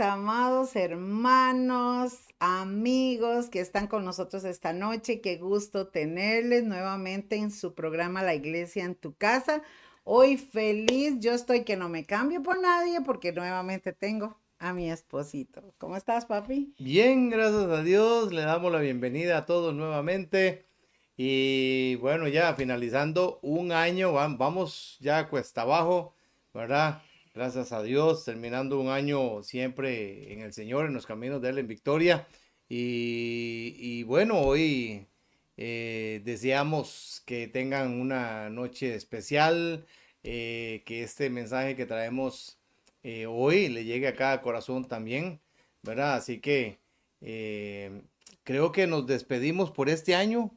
Amados hermanos, amigos que están con nosotros esta noche. Qué gusto tenerles nuevamente en su programa La Iglesia en tu casa. Hoy feliz, yo estoy que no me cambio por nadie porque nuevamente tengo a mi esposito. ¿Cómo estás, papi? Bien, gracias a Dios. Le damos la bienvenida a todos nuevamente. Y bueno, ya finalizando un año, vamos ya cuesta abajo, ¿verdad? Gracias a Dios, terminando un año siempre en el Señor, en los caminos de Él en victoria. Y, bueno, hoy eh, deseamos que tengan una noche especial, eh, que este mensaje que traemos eh, hoy le llegue a cada corazón también, ¿verdad? Así que creo que nos despedimos por este año,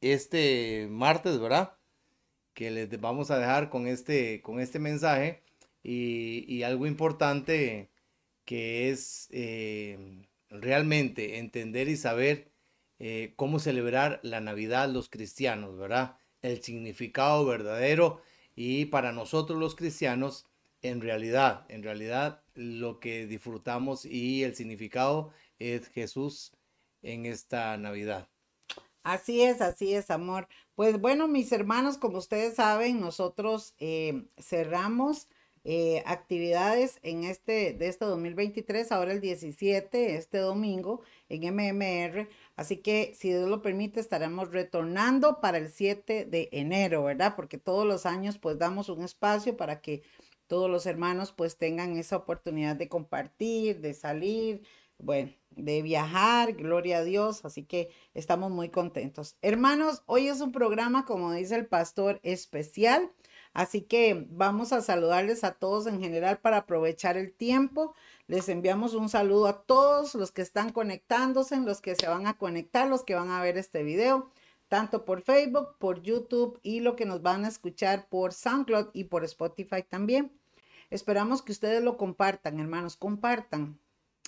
este martes, ¿verdad? Que les vamos a dejar con este, con este mensaje y, algo importante que es eh, realmente entender y saber eh, cómo celebrar la Navidad los cristianos, ¿verdad? El significado verdadero y para nosotros los cristianos, en realidad, en realidad lo que disfrutamos y el significado es Jesús en esta Navidad. Así es, así es, amor. Pues bueno, mis hermanos, como ustedes saben, nosotros eh, cerramos eh, actividades en este, de este 2023, ahora el 17, este domingo, en MMR. Así que, si Dios lo permite, estaremos retornando para el 7 de enero, ¿verdad? Porque todos los años, pues, damos un espacio para que todos los hermanos, pues, tengan esa oportunidad de compartir, de salir, bueno, de viajar, gloria a Dios, así que estamos muy contentos. Hermanos, hoy es un programa, como dice el pastor, especial, así que vamos a saludarles a todos en general para aprovechar el tiempo. Les enviamos un saludo a todos los que están conectándose, los que se van a conectar, los que van a ver este video, tanto por Facebook, por YouTube y lo que nos van a escuchar por SoundCloud y por Spotify también. Esperamos que ustedes lo compartan, hermanos, compartan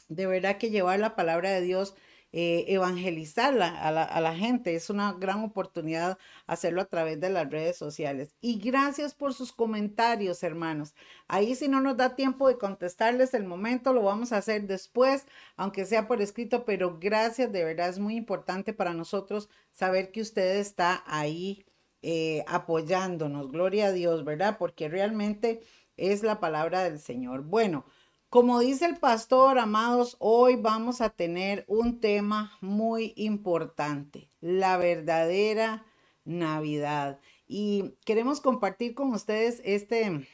de verdad que llevar la palabra de Dios, eh, evangelizarla a la, a la, gente, es una gran oportunidad hacerlo a través de las redes sociales. Y gracias por sus comentarios, hermanos. Ahí si no nos da tiempo de contestarles el momento, lo vamos a hacer después, aunque sea por escrito, pero gracias, de verdad es muy importante para nosotros saber que usted está ahí eh, apoyándonos. Gloria a Dios, ¿verdad? Porque realmente es la palabra del Señor. Bueno. Como dice el pastor, amados, hoy vamos a tener un tema muy importante, la verdadera Navidad. Y queremos compartir con ustedes este,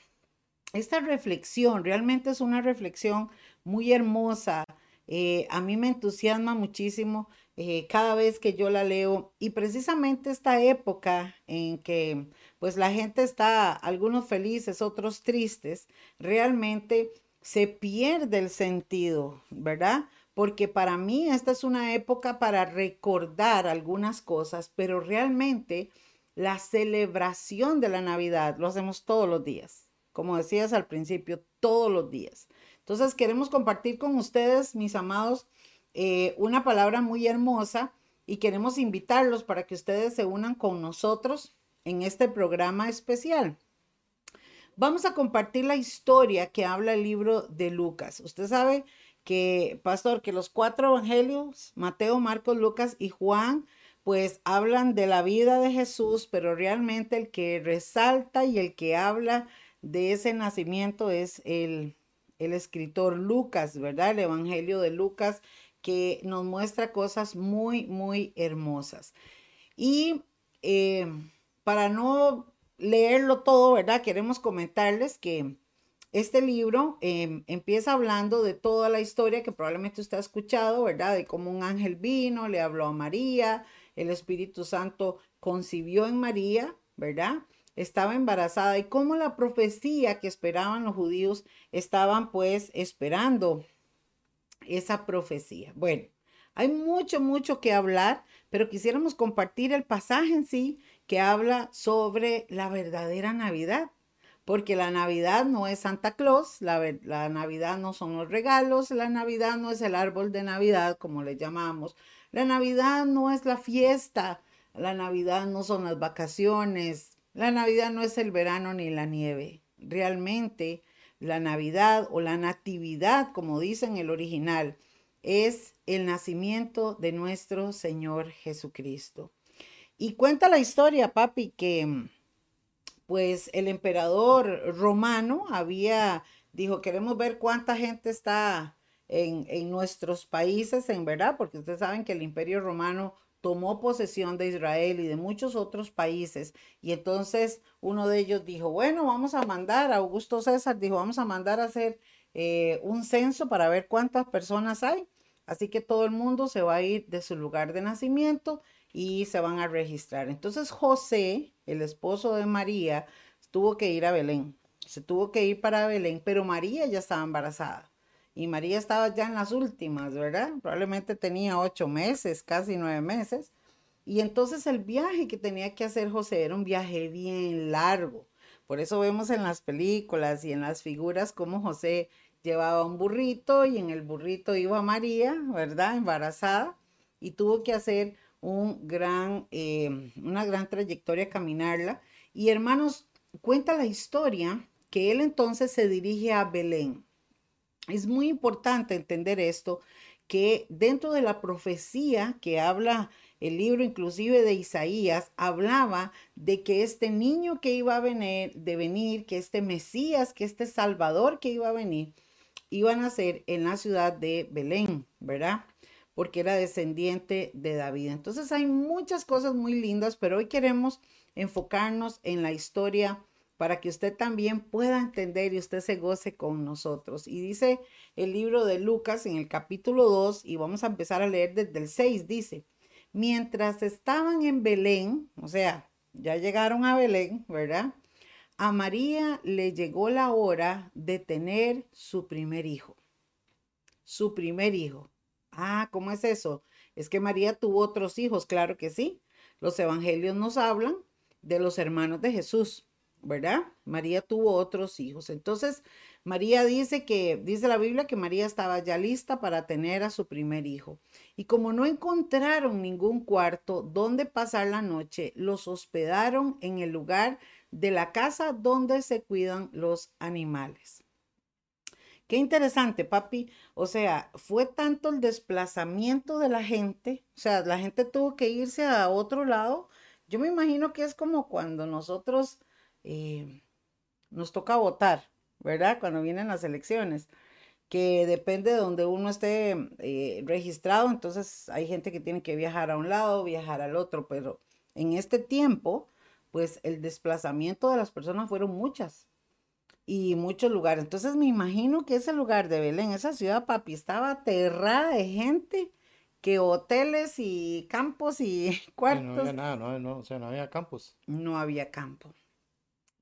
esta reflexión. Realmente es una reflexión muy hermosa. Eh, a mí me entusiasma muchísimo eh, cada vez que yo la leo. Y precisamente esta época en que pues la gente está, algunos felices, otros tristes, realmente se pierde el sentido, ¿verdad? Porque para mí esta es una época para recordar algunas cosas, pero realmente la celebración de la Navidad lo hacemos todos los días, como decías al principio, todos los días. Entonces queremos compartir con ustedes, mis amados, eh, una palabra muy hermosa y queremos invitarlos para que ustedes se unan con nosotros en este programa especial. Vamos a compartir la historia que habla el libro de Lucas. Usted sabe que, pastor, que los cuatro evangelios, Mateo, Marcos, Lucas y Juan, pues hablan de la vida de Jesús, pero realmente el que resalta y el que habla de ese nacimiento es el, el escritor Lucas, ¿verdad? El Evangelio de Lucas, que nos muestra cosas muy, muy hermosas. Y eh, para no leerlo todo, ¿verdad? Queremos comentarles que este libro em, empieza hablando de toda la historia que probablemente usted ha escuchado, ¿verdad? De cómo un ángel vino, le habló a María, el Espíritu Santo concibió en María, ¿verdad? Estaba embarazada y cómo la profecía que esperaban los judíos estaban pues esperando esa profecía. Bueno, hay mucho, mucho que hablar, pero quisiéramos compartir el pasaje en sí que habla sobre la verdadera Navidad. Porque la Navidad no es Santa Claus, la, la, Navidad no son los regalos, la Navidad no es el árbol de Navidad, como le llamamos. La Navidad no es la fiesta, la Navidad no son las vacaciones, la Navidad no es el verano ni la nieve. Realmente la Navidad o la Natividad, como dice en el original, es el nacimiento de nuestro Señor Jesucristo. Y cuenta la historia, papi, que pues el emperador romano había, dijo, queremos ver cuánta gente está en, en nuestros países, en verdad, porque ustedes saben que el imperio romano tomó posesión de Israel y de muchos otros países. Y entonces uno de ellos dijo, bueno, vamos a mandar, Augusto César dijo, vamos a mandar a hacer eh, un censo para ver cuántas personas hay. Así que todo el mundo se va a ir de su lugar de nacimiento y se van a registrar. Entonces José, el esposo de María, tuvo que ir a Belén. Se tuvo que ir para Belén, pero María ya estaba embarazada. Y María estaba ya en las últimas, ¿verdad? Probablemente tenía ocho meses, casi nueve meses. Y entonces el viaje que tenía que hacer José era un viaje bien largo. Por eso vemos en las películas y en las figuras cómo José llevaba un burrito y en el burrito iba María, ¿verdad? Embarazada y tuvo que hacer un gran, eh, una gran trayectoria caminarla. Y hermanos, cuenta la historia que él entonces se dirige a Belén. Es muy importante entender esto, que dentro de la profecía que habla el libro inclusive de Isaías, hablaba de que este niño que iba a venir, de venir, que este Mesías, que este Salvador que iba a venir, iba a nacer en la ciudad de Belén, ¿verdad? Porque era descendiente de David. Entonces hay muchas cosas muy lindas, pero hoy queremos enfocarnos en la historia para que usted también pueda entender y usted se goce con nosotros. Y dice el libro de Lucas en el capítulo 2, y vamos a empezar a leer desde el 6, dice, mientras estaban en Belén, o sea, ya llegaron a Belén, ¿verdad? A María le llegó la hora de tener su primer hijo. Su primer hijo. Ah, ¿cómo es eso? Es que María tuvo otros hijos, claro que sí. Los evangelios nos hablan de los hermanos de Jesús. ¿verdad? María tuvo otros hijos. Entonces, María dice que, dice la Biblia que María estaba ya lista para tener a su primer hijo. Y como no encontraron ningún cuarto donde pasar la noche, los hospedaron en el lugar de la casa donde se cuidan los animales. Qué interesante, papi. O sea, fue tanto el desplazamiento de la gente, o sea, la gente tuvo que irse a otro lado. Yo me imagino que es como cuando nosotros eh, nos toca votar, ¿verdad? Cuando vienen las elecciones, que depende de donde uno esté eh, registrado, entonces hay gente que tiene que viajar a un lado, viajar al otro, pero en este tiempo, pues el desplazamiento de las personas fueron muchas y muchos lugares. Entonces me imagino que ese lugar de Belén, esa ciudad, papi, estaba aterrada de gente que hoteles y campos y cuartos. no había nada, no, no, o sea, no había campos. No había campo.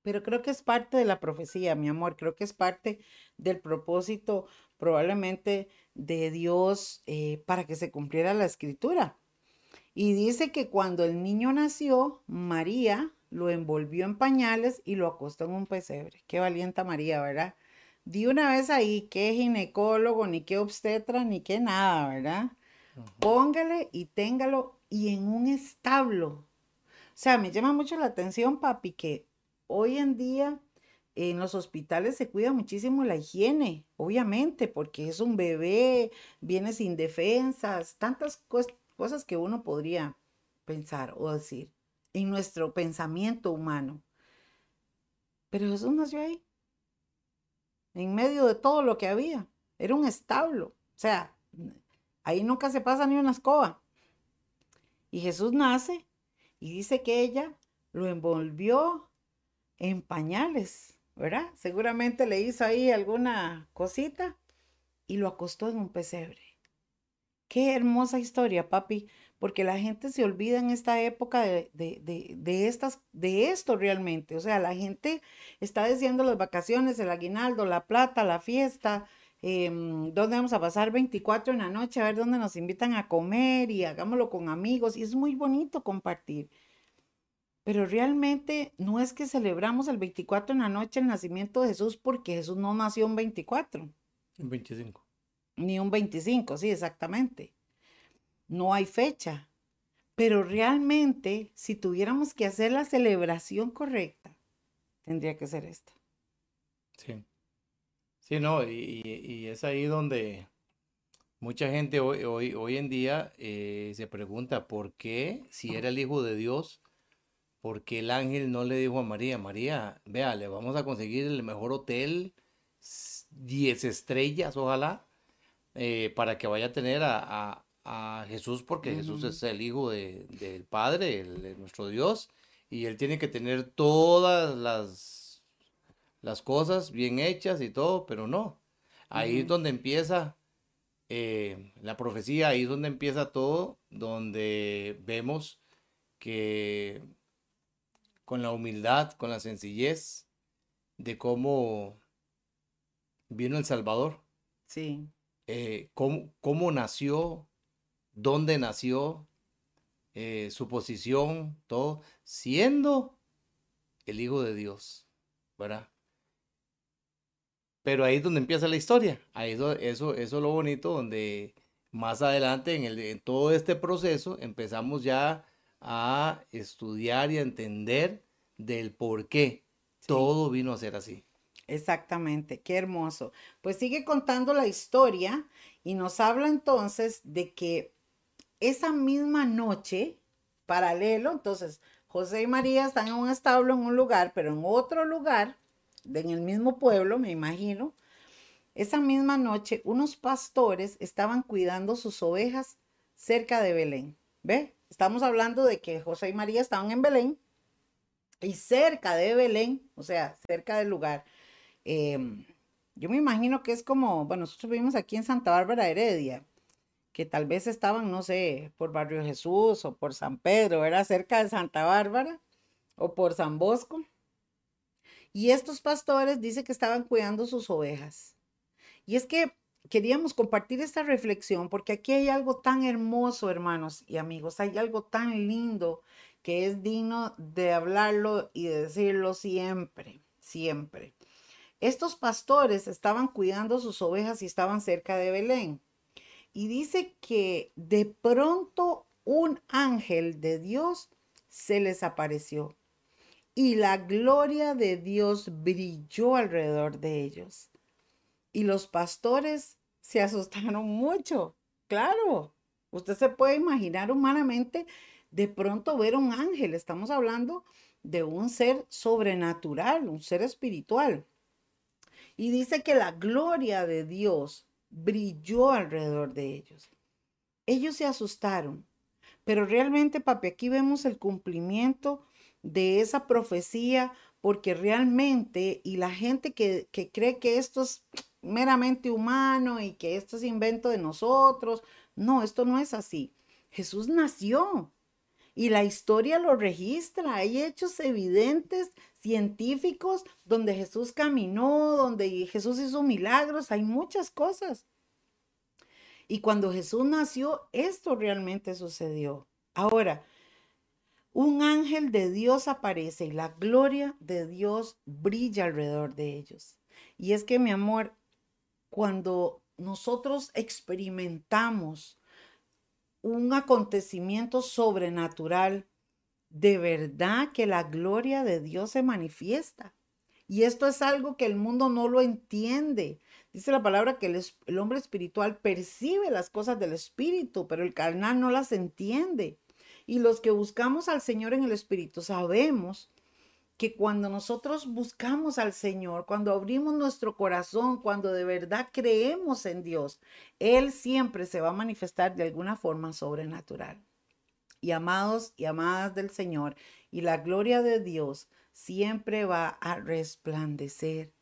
Pero creo que es parte de la profecía, mi amor, creo que es parte del propósito probablemente de Dios eh, para que se cumpliera la escritura. Y dice que cuando el niño nació, María lo envolvió en pañales y lo acostó en un pesebre. Qué valienta María, ¿verdad? Di una vez ahí, qué ginecólogo, ni qué obstetra, ni qué nada, ¿verdad? Póngale y téngalo y en un establo. O sea, me llama mucho la atención, papi, que hoy en día en los hospitales se cuida muchísimo la higiene, obviamente, porque es un bebé, viene sin defensas, tantas cosas que uno podría pensar o decir en nuestro pensamiento humano. Pero Jesús nació ahí, en medio de todo lo que había. Era un establo, o sea, ahí nunca se pasa ni una escoba. Y Jesús nace y dice que ella lo envolvió en pañales, ¿verdad? Seguramente le hizo ahí alguna cosita y lo acostó en un pesebre. Qué hermosa historia, papi, porque la gente se olvida en esta época de, de, estas, de esto realmente. O sea, la gente está diciendo las vacaciones, el aguinaldo, la plata, la fiesta, eh, dónde vamos a pasar 24 en la noche, a ver dónde nos invitan a comer y hagámoslo con amigos. Y es muy bonito compartir. Pero realmente no es que celebramos el 24 en la noche el nacimiento de Jesús porque Jesús no nació un 24. Un 25. Ni un 25, sí, exactamente. No hay fecha. Pero realmente, si tuviéramos que hacer la celebración correcta, tendría que ser esta. Sí. Sí, no, y, es ahí donde mucha gente hoy, hoy, hoy en día eh, se pregunta por qué, si era el Hijo de Dios, por qué el ángel no le dijo a María, María, vea, le vamos a conseguir el mejor hotel, 10 estrellas, ojalá, eh, para que vaya a tener a, Jesús, porque Jesús es el Hijo del Padre, nuestro Dios, y él tiene que tener todas las, las cosas bien hechas y todo, pero no. Ahí es donde empieza eh, la profecía, ahí es donde empieza todo, donde vemos que con la humildad, con la sencillez de cómo vino El Salvador. Sí. Eh, cómo, nació, dónde nació, eh, su posición, todo, siendo el Hijo de Dios, ¿verdad? Pero ahí es donde empieza la historia. Ahí eso, eso, es lo bonito, donde más adelante en, el, en todo este proceso empezamos ya a estudiar y a entender del por qué todo vino a ser así. Exactamente, qué hermoso. Pues sigue contando la historia y nos habla entonces de que esa misma noche, paralelo, entonces José y María están en un establo, en un lugar, pero en otro lugar, en el mismo pueblo, me imagino, esa misma noche unos pastores estaban cuidando sus ovejas cerca de Belén. ¿Ve? Estamos hablando de que José y María estaban en Belén y cerca de Belén, o sea, cerca del lugar, Em, yo me imagino que es como, bueno, nosotros vivimos aquí en Santa Bárbara Heredia, que tal vez estaban, no sé, por Barrio Jesús o por San Pedro, era cerca de Santa Bárbara o por San Bosco. Y estos pastores dice que estaban cuidando sus ovejas. Y es que queríamos compartir esta reflexión porque aquí hay algo tan hermoso, hermanos y amigos, hay algo tan lindo que es digno de hablarlo y de decirlo siempre, siempre. Estos pastores estaban cuidando sus ovejas y estaban cerca de Belén. Y dice que de pronto un ángel de Dios se les apareció y la gloria de Dios brilló alrededor de ellos. Y los pastores se asustaron mucho. Claro, usted se puede imaginar humanamente de pronto ver un ángel. Estamos hablando de un ser sobrenatural, un ser espiritual. Y dice que la gloria de Dios brilló alrededor de ellos. Ellos se asustaron, pero realmente, papi, aquí vemos el cumplimiento de esa profecía, porque realmente, y la gente que, que cree que esto es meramente humano y que esto es invento de nosotros, no, esto no es así. Jesús nació y la historia lo registra. Hay hechos evidentes científicos donde Jesús caminó, donde Jesús hizo milagros, hay muchas cosas. Y cuando Jesús nació, esto realmente sucedió. Ahora, un ángel de Dios aparece y la gloria de Dios brilla alrededor de ellos. Y es que, mi amor, cuando nosotros experimentamos un acontecimiento sobrenatural, de verdad que la gloria de Dios se manifiesta. Y esto es algo que el mundo no lo entiende. Dice la palabra que el, hombre espiritual percibe las cosas del espíritu, pero el carnal no las entiende. Y los que buscamos al Señor en el espíritu sabemos que cuando nosotros buscamos al Señor, cuando abrimos nuestro corazón, cuando de verdad creemos en Dios, Él siempre se va a manifestar de alguna forma sobrenatural y amados y amadas del Señor, y la gloria de Dios siempre va a resplandecer.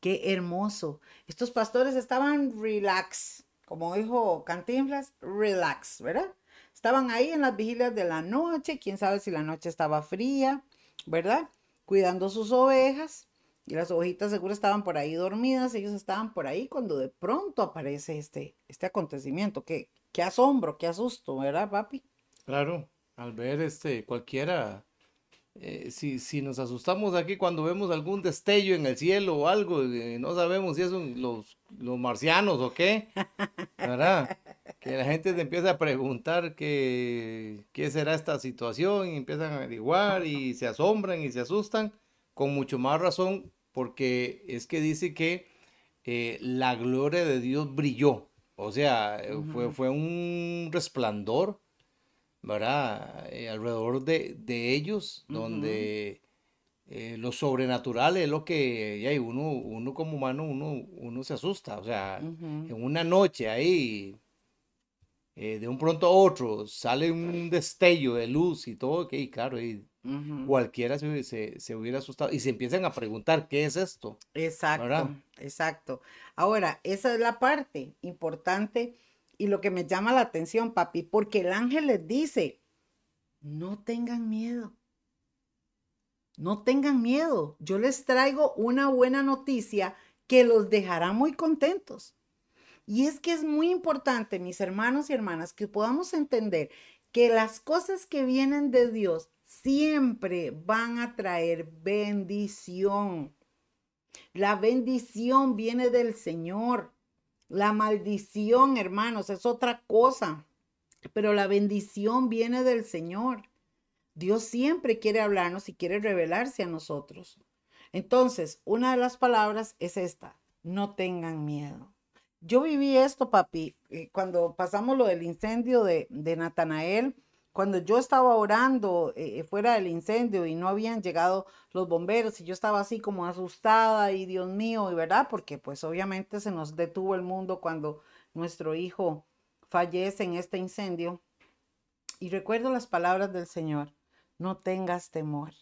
Qué hermoso. Estos pastores estaban relax, como dijo Cantinflas, relax, ¿verdad? Estaban ahí en las vigilias de la noche, quién sabe si la noche estaba fría, ¿verdad? Cuidando sus ovejas. Y las ovejitas seguro estaban por ahí dormidas, ellos estaban por ahí cuando de pronto aparece este, este acontecimiento. Qué, qué asombro, qué asusto, ¿verdad, papi? Claro, al ver este cualquiera, eh, si, si nos asustamos aquí cuando vemos algún destello en el cielo o algo, eh, no sabemos si son los, los marcianos o qué, ¿verdad? Que la gente te empieza a preguntar qué, qué será esta situación y empiezan a averiguar y se asombran y se asustan, con mucho más razón, porque es que dice que eh, la gloria de Dios brilló. O sea, eh, fue, fue un resplandor, ¿verdad? Eh, alrededor de, ellos, donde lo sobrenatural es lo que hay uno, uno como humano, uno, uno se asusta. O sea, en una noche ahí eh, de un pronto a otro sale un destello de luz y todo, que claro, y cualquiera se, se, hubiera asustado y se empiezan a preguntar, ¿qué es esto? Exacto, exacto. Ahora, esa es la parte importante y lo que me llama la atención, papi, porque el ángel les dice, no tengan miedo. No tengan miedo. Yo les traigo una buena noticia que los dejará muy contentos. Y es que es muy importante, mis hermanos y hermanas, que podamos entender que las cosas que vienen de Dios siempre van a traer bendición. La bendición viene del Señor. La maldición, hermanos, es otra cosa. Pero la bendición viene del Señor. Dios siempre quiere hablarnos y quiere revelarse a nosotros. Entonces, una de las palabras es esta, no tengan miedo. Yo viví esto, papi, eh, cuando pasamos lo del incendio de, Natanael, cuando yo estaba orando eh, fuera del incendio y no habían llegado los bomberos y yo estaba así como asustada y Dios mío, y verdad, porque pues obviamente se nos detuvo el mundo cuando nuestro hijo fallece en este incendio. Y recuerdo las palabras del Señor, no tengas temor.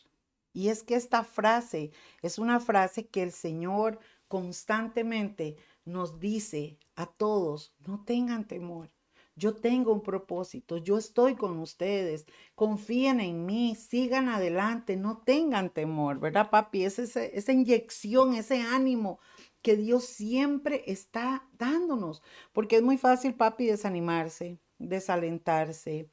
Y es que esta frase es una frase que el Señor constantemente nos dice a todos, no tengan temor. Yo tengo un propósito, yo estoy con ustedes, confíen en mí, sigan adelante, no tengan temor, ¿verdad, papi? Es esa inyección, ese ánimo que Dios siempre está dándonos, porque es muy fácil, papi, desanimarse, desalentarse,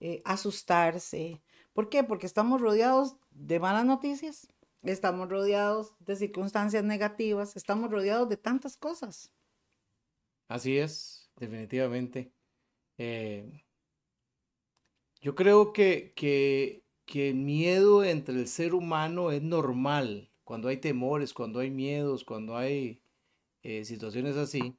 eh, asustarse. ¿Por qué? Porque estamos rodeados de malas noticias, estamos rodeados de circunstancias negativas, estamos rodeados de tantas cosas. Así es, definitivamente. Eh, yo creo que, que, el miedo entre el ser humano es normal, cuando hay temores, cuando hay miedos, cuando hay eh, situaciones así,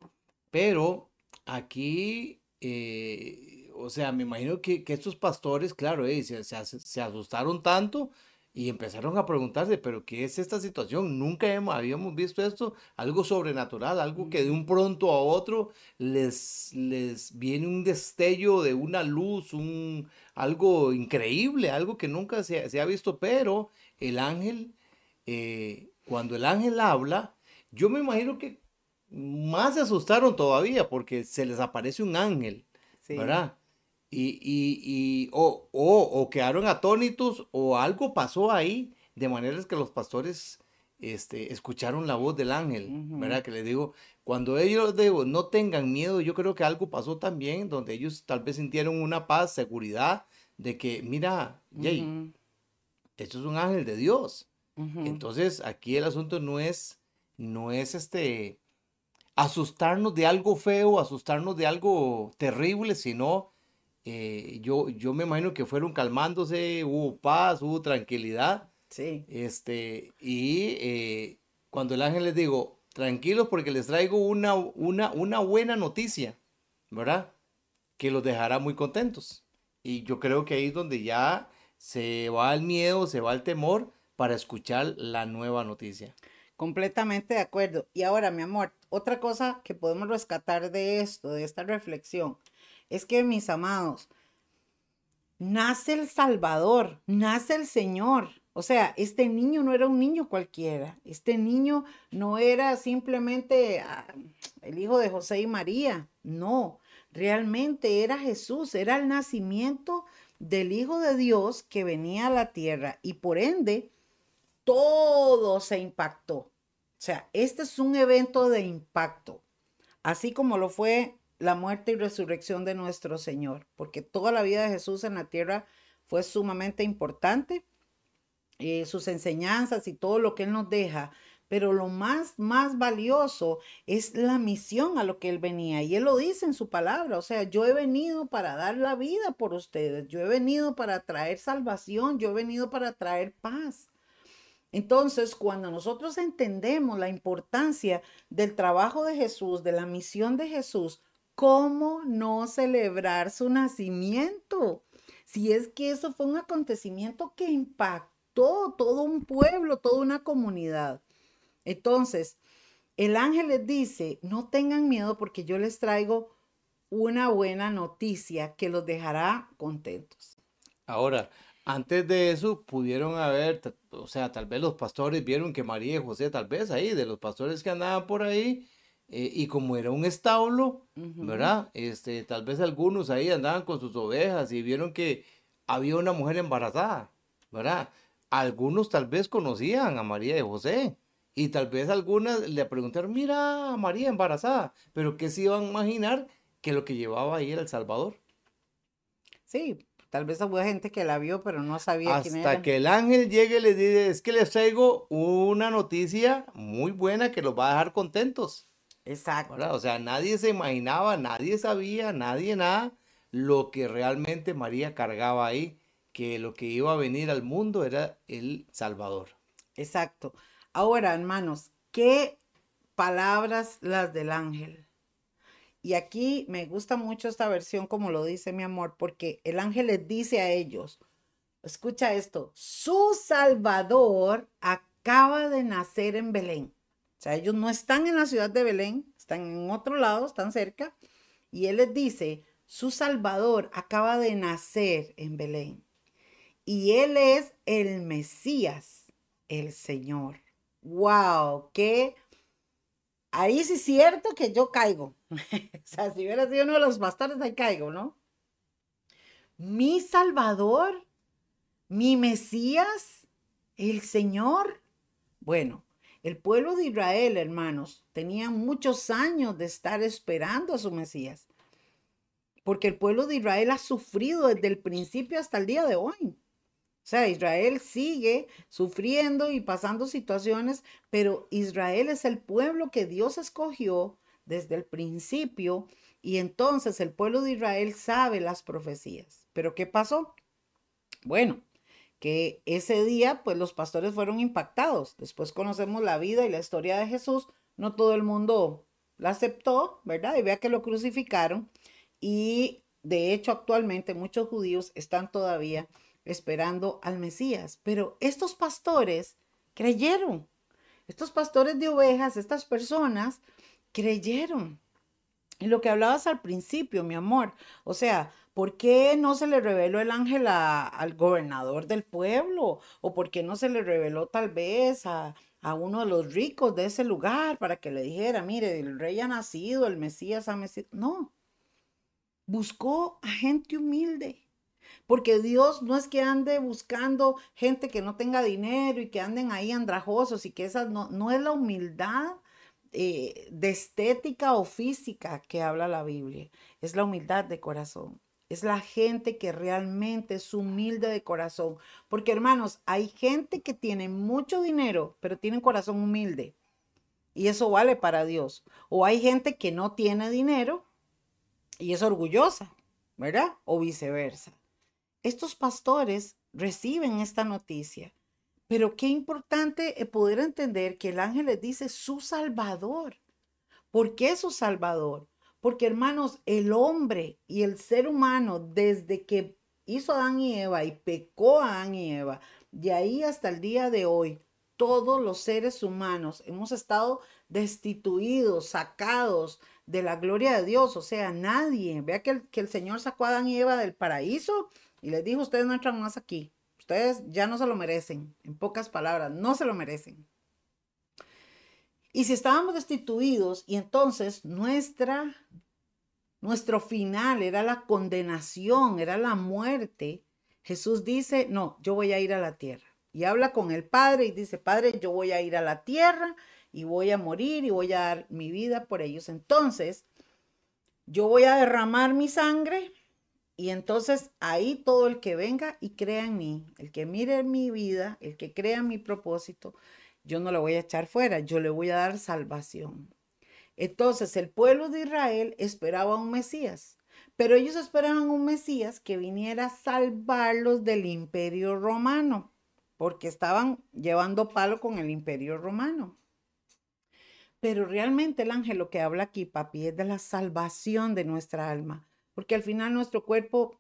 pero aquí, eh, o sea, me imagino que, estos pastores, claro, se, se asustaron tanto y empezaron a preguntarse, pero ¿qué es esta situación? Nunca habíamos visto esto, algo sobrenatural, algo que de un pronto a otro les, les viene un destello de una luz, un, algo increíble, algo que nunca se, ha visto, pero el ángel, eh, cuando el ángel habla, yo me imagino que más se asustaron todavía porque se les aparece un ángel, ¿verdad? Y, y, o, o, quedaron atónitos o algo pasó ahí, de manera que los pastores este, escucharon la voz del ángel, ¿verdad? Que le digo, cuando ellos digo, no tengan miedo, yo creo que algo pasó también, donde ellos tal vez sintieron una paz, seguridad, de que, mira, Jay, esto es un ángel de Dios. Entonces, aquí el asunto no es, no es este, asustarnos de algo feo, asustarnos de algo terrible, sino eh, yo, yo me imagino que fueron calmándose, hubo paz, hubo tranquilidad. Sí. Este, y eh, cuando el ángel les digo, tranquilos porque les traigo una, una, una buena noticia, ¿verdad? Que los dejará muy contentos. Y yo creo que ahí es donde ya se va el miedo, se va el temor para escuchar la nueva noticia. Completamente de acuerdo. Y ahora, mi amor, otra cosa que podemos rescatar de esto, de esta reflexión, es que, mis amados, nace el Salvador, nace el Señor. O sea, este niño no era un niño cualquiera. Este niño no era simplemente ah, el hijo de José y María. No, realmente era Jesús, era el nacimiento del Hijo de Dios que venía a la tierra y por ende todo se impactó. O sea, este es un evento de impacto, así como lo fue la muerte y resurrección de nuestro Señor, porque toda la vida de Jesús en la tierra fue sumamente importante, eh, sus enseñanzas y todo lo que Él nos deja, pero lo más, más valioso es la misión a lo que Él venía. Y Él lo dice en su palabra, o sea, yo he venido para dar la vida por ustedes, yo he venido para traer salvación, yo he venido para traer paz. Entonces, cuando nosotros entendemos la importancia del trabajo de Jesús, de la misión de Jesús, ¿cómo no celebrar su nacimiento? Si es que eso fue un acontecimiento que impactó todo un pueblo, toda una comunidad. Entonces, el ángel les dice, no tengan miedo porque yo les traigo una buena noticia que los dejará contentos. Ahora, antes de eso pudieron haber, o sea, tal vez los pastores vieron que María y José, tal vez ahí, de los pastores que andaban por ahí, eh, y como era un establo, ¿verdad? Este, tal vez algunos ahí andaban con sus ovejas y vieron que había una mujer embarazada, ¿verdad? Algunos tal vez conocían a María y José. Y tal vez algunas le preguntaron, mira, María embarazada, pero ¿qué se iban a imaginar que lo que llevaba ahí era el Salvador? Sí, tal vez hubo gente que la vio, pero no sabía quién era. Hasta que el ángel llegue y les dice, es que les traigo una noticia muy buena que los va a dejar contentos. Exacto. O sea, nadie se imaginaba, nadie sabía, nadie nada lo que realmente María cargaba ahí, que lo que iba a venir al mundo era el Salvador. Exacto. Ahora, hermanos, qué palabras las del ángel. Y aquí me gusta mucho esta versión como lo dice mi amor, porque el ángel les dice a ellos, escucha esto, su Salvador acaba de nacer en Belén. Sea, ellos no están en la ciudad de Belén, están en otro lado, están cerca. Y él les dice, su Salvador acaba de nacer en Belén. Y él es el Mesías, el Señor wow, que ahí sí es cierto que yo caigo. o sea, si hubiera sido uno de los pastores, ahí caigo, ¿no? Mi Salvador, mi Mesías, el Señor. Bueno, el pueblo de Israel, hermanos, tenía muchos años de estar esperando a su Mesías. Porque el pueblo de Israel ha sufrido desde el principio hasta el día de hoy. O sea, Israel sigue sufriendo y pasando situaciones, pero Israel es el pueblo que Dios escogió desde el principio y entonces el pueblo de Israel sabe las profecías. Pero ¿qué pasó? Bueno, que ese día pues los pastores fueron impactados. Después conocemos la vida y la historia de Jesús. No todo el mundo la aceptó, ¿verdad? Y vea que lo crucificaron. Y de hecho actualmente muchos judíos están todavía esperando al Mesías. Pero estos pastores creyeron. Estos pastores de ovejas, estas personas, creyeron. Y lo que hablabas al principio, mi amor, o sea, ¿por qué no se le reveló el ángel al gobernador del pueblo? ¿O por qué no se le reveló tal vez a, a uno de los ricos de ese lugar para que le dijera, mire, el rey ha nacido, el Mesías ha nacido? No, buscó a gente humilde, porque Dios no es que ande buscando gente que no tenga dinero y que anden ahí andrajosos y que esa no, no es la humildad eh, de estética o física que habla la Biblia, es la humildad de corazón. Es la gente que realmente es humilde de corazón. Porque hermanos, hay gente que tiene mucho dinero, pero tiene corazón humilde. Y eso vale para Dios. O hay gente que no tiene dinero y es orgullosa, ¿verdad? O viceversa. Estos pastores reciben esta noticia, pero qué importante eh, poder entender que el ángel les dice su Salvador. ¿Por qué su Salvador? Porque hermanos, el hombre y el ser humano, desde que hizo Adán y Eva y pecó a Adán y Eva, de ahí hasta el día de hoy, todos los seres humanos hemos estado destituidos, sacados de la gloria de Dios. O sea, nadie, vea que el, que el Señor sacó a Adán y Eva del paraíso y les dijo, ustedes no entran más aquí. Ustedes ya no se lo merecen. En pocas palabras, no se lo merecen. Y si estábamos destituidos y entonces nuestra, nuestro final era la condenación, era la muerte, Jesús dice, no, yo voy a ir a la tierra. Y habla con el Padre y dice, Padre, yo voy a ir a la tierra y voy a morir y voy a dar mi vida por ellos. Entonces, yo voy a derramar mi sangre y entonces ahí todo el que venga y crea en mí, el que mire mi vida, el que crea en mi propósito, yo no lo voy a echar fuera, yo le voy a dar salvación. Entonces el pueblo de Israel esperaba un Mesías, pero ellos esperaban un Mesías que viniera a salvarlos del imperio romano. porque estaban llevando palo con el imperio romano. Pero realmente el ángel lo que habla aquí, papi, es de la salvación de nuestra alma, porque al final nuestro cuerpo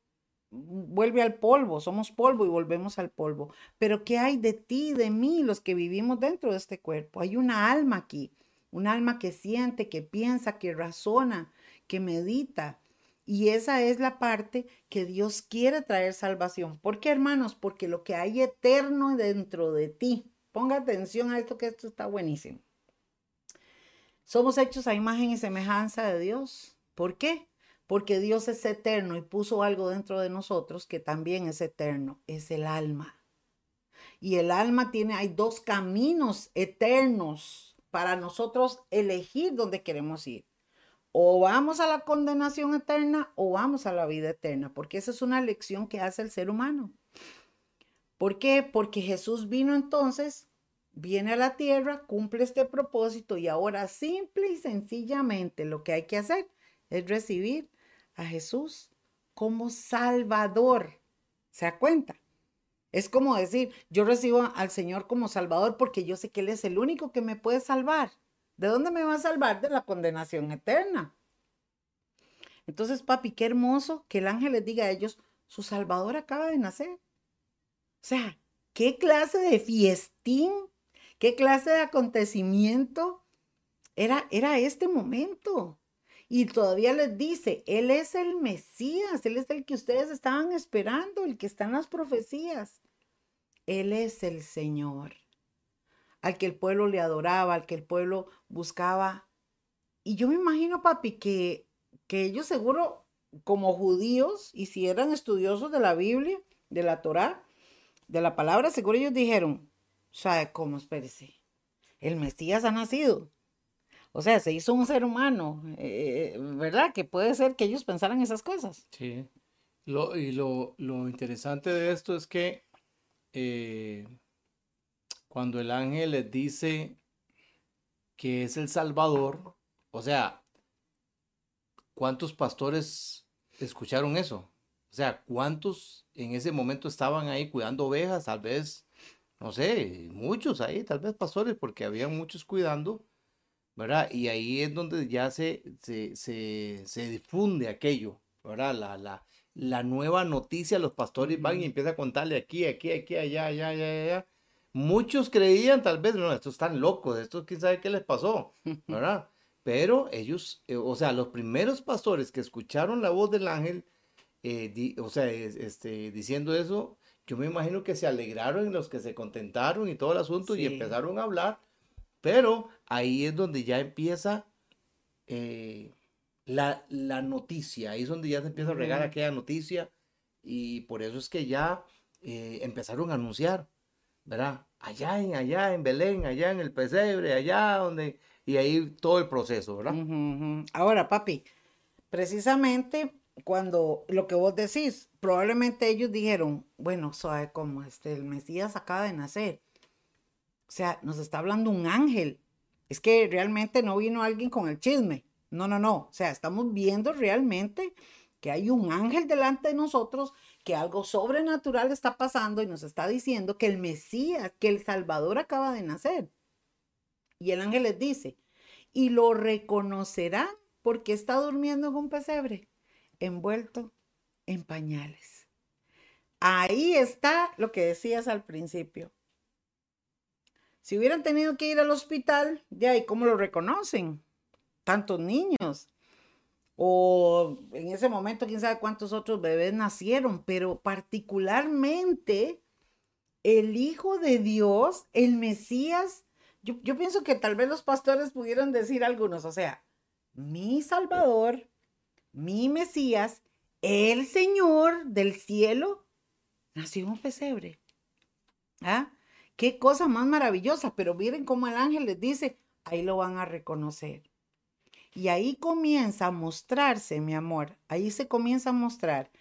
vuelve al polvo, somos polvo y volvemos al polvo. Pero ¿qué hay de ti, de mí, los que vivimos dentro de este cuerpo? Hay una alma aquí, un alma que siente, que piensa, que razona, que medita. Y esa es la parte que Dios quiere traer salvación. ¿Por qué, hermanos? Porque lo que hay eterno dentro de ti. Ponga atención a esto, que esto está buenísimo. Somos hechos a imagen y semejanza de Dios. ¿Por qué? Porque Dios es eterno y puso algo dentro de nosotros que también es eterno, es el alma. Y el alma tiene, hay dos caminos eternos para nosotros elegir dónde queremos ir. O vamos a la condenación eterna o vamos a la vida eterna, porque esa es una lección que hace el ser humano. ¿Por qué? Porque Jesús vino entonces, viene a la tierra, cumple este propósito y ahora simple y sencillamente lo que hay que hacer es recibir a Jesús como Salvador. ¿Se da cuenta? Es como decir, yo recibo al Señor como Salvador porque yo sé que Él es el único que me puede salvar. ¿De dónde me va a salvar? De la condenación eterna. Entonces, papi, qué hermoso que el ángel les diga a ellos, su Salvador acaba de nacer. O sea, ¿qué clase de fiestín? ¿Qué clase de acontecimiento era, era este momento? Y todavía les dice, Él es el Mesías, Él es el que ustedes estaban esperando, el que está en las profecías. Él es el Señor, al que el pueblo le adoraba, al que el pueblo buscaba. Y yo me imagino, papi, que, que ellos seguro, como judíos, y si eran estudiosos de la Biblia, de la Torá, de la palabra, seguro ellos dijeron, ¿sabe cómo? Espérese, el Mesías ha nacido. O sea, se hizo un ser humano, eh, ¿verdad? Que puede ser que ellos pensaran esas cosas. Sí. Lo, y lo, interesante de esto es que eh, cuando el ángel les dice que es el Salvador, o sea, ¿cuántos pastores escucharon eso? O sea, ¿cuántos en ese momento estaban ahí cuidando ovejas? Tal vez, no sé, muchos ahí, tal vez pastores, porque había muchos cuidando ¿verdad? Y ahí es donde ya se, se, difunde aquello, ¿verdad? La, la, la, nueva noticia, los pastores van y empiezan a contarle aquí, aquí, aquí, allá, allá, allá, allá. Muchos creían tal vez, no, estos están locos, estos quién sabe qué les pasó, ¿verdad? Pero ellos, eh, o sea, los primeros pastores que escucharon la voz del ángel, eh, o sea, este, diciendo eso, yo me imagino que se alegraron los que se contentaron y todo el asunto y empezaron a hablar pero ahí es donde ya empieza eh, la, noticia, ahí es donde ya se empieza a regar aquella noticia y por eso es que ya eh, empezaron a anunciar, ¿verdad? Allá en, allá en Belén, allá en el pesebre, allá donde, y ahí todo el proceso, ¿verdad? Ahora, papi, precisamente cuando lo que vos decís, probablemente ellos dijeron, bueno, ¿sabe cómo? Este, el Mesías acaba de nacer o sea, nos está hablando un ángel. Es que realmente no vino alguien con el chisme. No, no, no. O sea, estamos viendo realmente que hay un ángel delante de nosotros, que algo sobrenatural está pasando y nos está diciendo que el Mesías, que el Salvador acaba de nacer. Y el ángel les dice, y lo reconocerán porque está durmiendo en un pesebre, envuelto en pañales. Ahí está lo que decías al principio. Si hubieran tenido que ir al hospital, de ahí, ¿cómo lo reconocen? Tantos niños. O en ese momento, quién sabe cuántos otros bebés nacieron, pero particularmente el Hijo de Dios, el Mesías, yo, pienso que tal vez los pastores pudieran decir algunos, o sea, mi Salvador, mi Mesías, el Señor del cielo, nació en un pesebre. ¿Ah? Qué cosa más maravillosa, pero miren cómo el ángel les dice, ahí lo van a reconocer. Y ahí comienza a mostrarse, mi amor, ahí se comienza a mostrar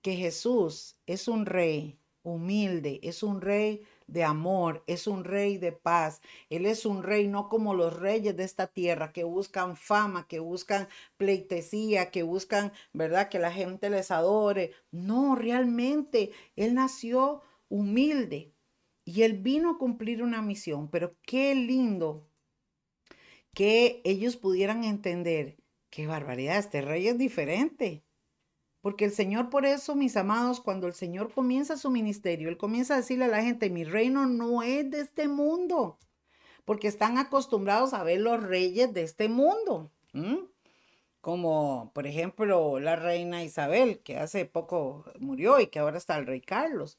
que Jesús es un rey humilde, es un rey de amor, es un rey de paz. Él es un rey no como los reyes de esta tierra que buscan fama, que buscan pleitesía, que buscan, ¿verdad? Que la gente les adore. No, realmente, Él nació humilde, Y él vino a cumplir una misión, pero qué lindo que ellos pudieran entender qué barbaridad, este rey es diferente. Porque el Señor, por eso, mis amados, cuando el Señor comienza su ministerio, Él comienza a decirle a la gente, mi reino no es de este mundo, porque están acostumbrados a ver los reyes de este mundo. Como, por ejemplo, la reina Isabel, que hace poco murió y que ahora está el rey Carlos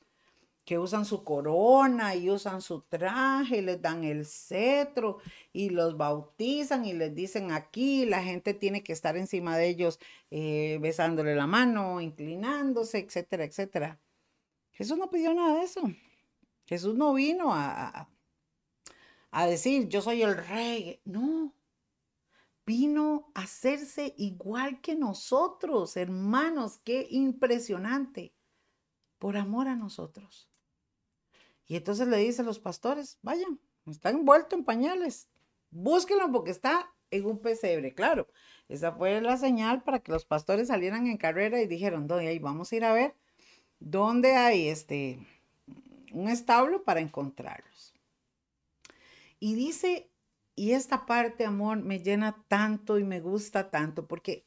que usan su corona y usan su traje, les dan el cetro y los bautizan y les dicen aquí, la gente tiene que estar encima de ellos eh, besándole la mano, inclinándose, etcétera, etcétera. Jesús no pidió nada de eso. Jesús no vino a, a decir, yo soy el rey. No, vino a hacerse igual que nosotros, hermanos, qué impresionante, por amor a nosotros. Y entonces le dice a los pastores, vayan, está envuelto en pañales, búsquenlo porque está en un pesebre. Claro, esa fue la señal para que los pastores salieran en carrera y dijeron, ¿dónde hay? Vamos a ir a ver dónde hay este, un establo para encontrarlos. Y dice, y esta parte, amor, me llena tanto y me gusta tanto, porque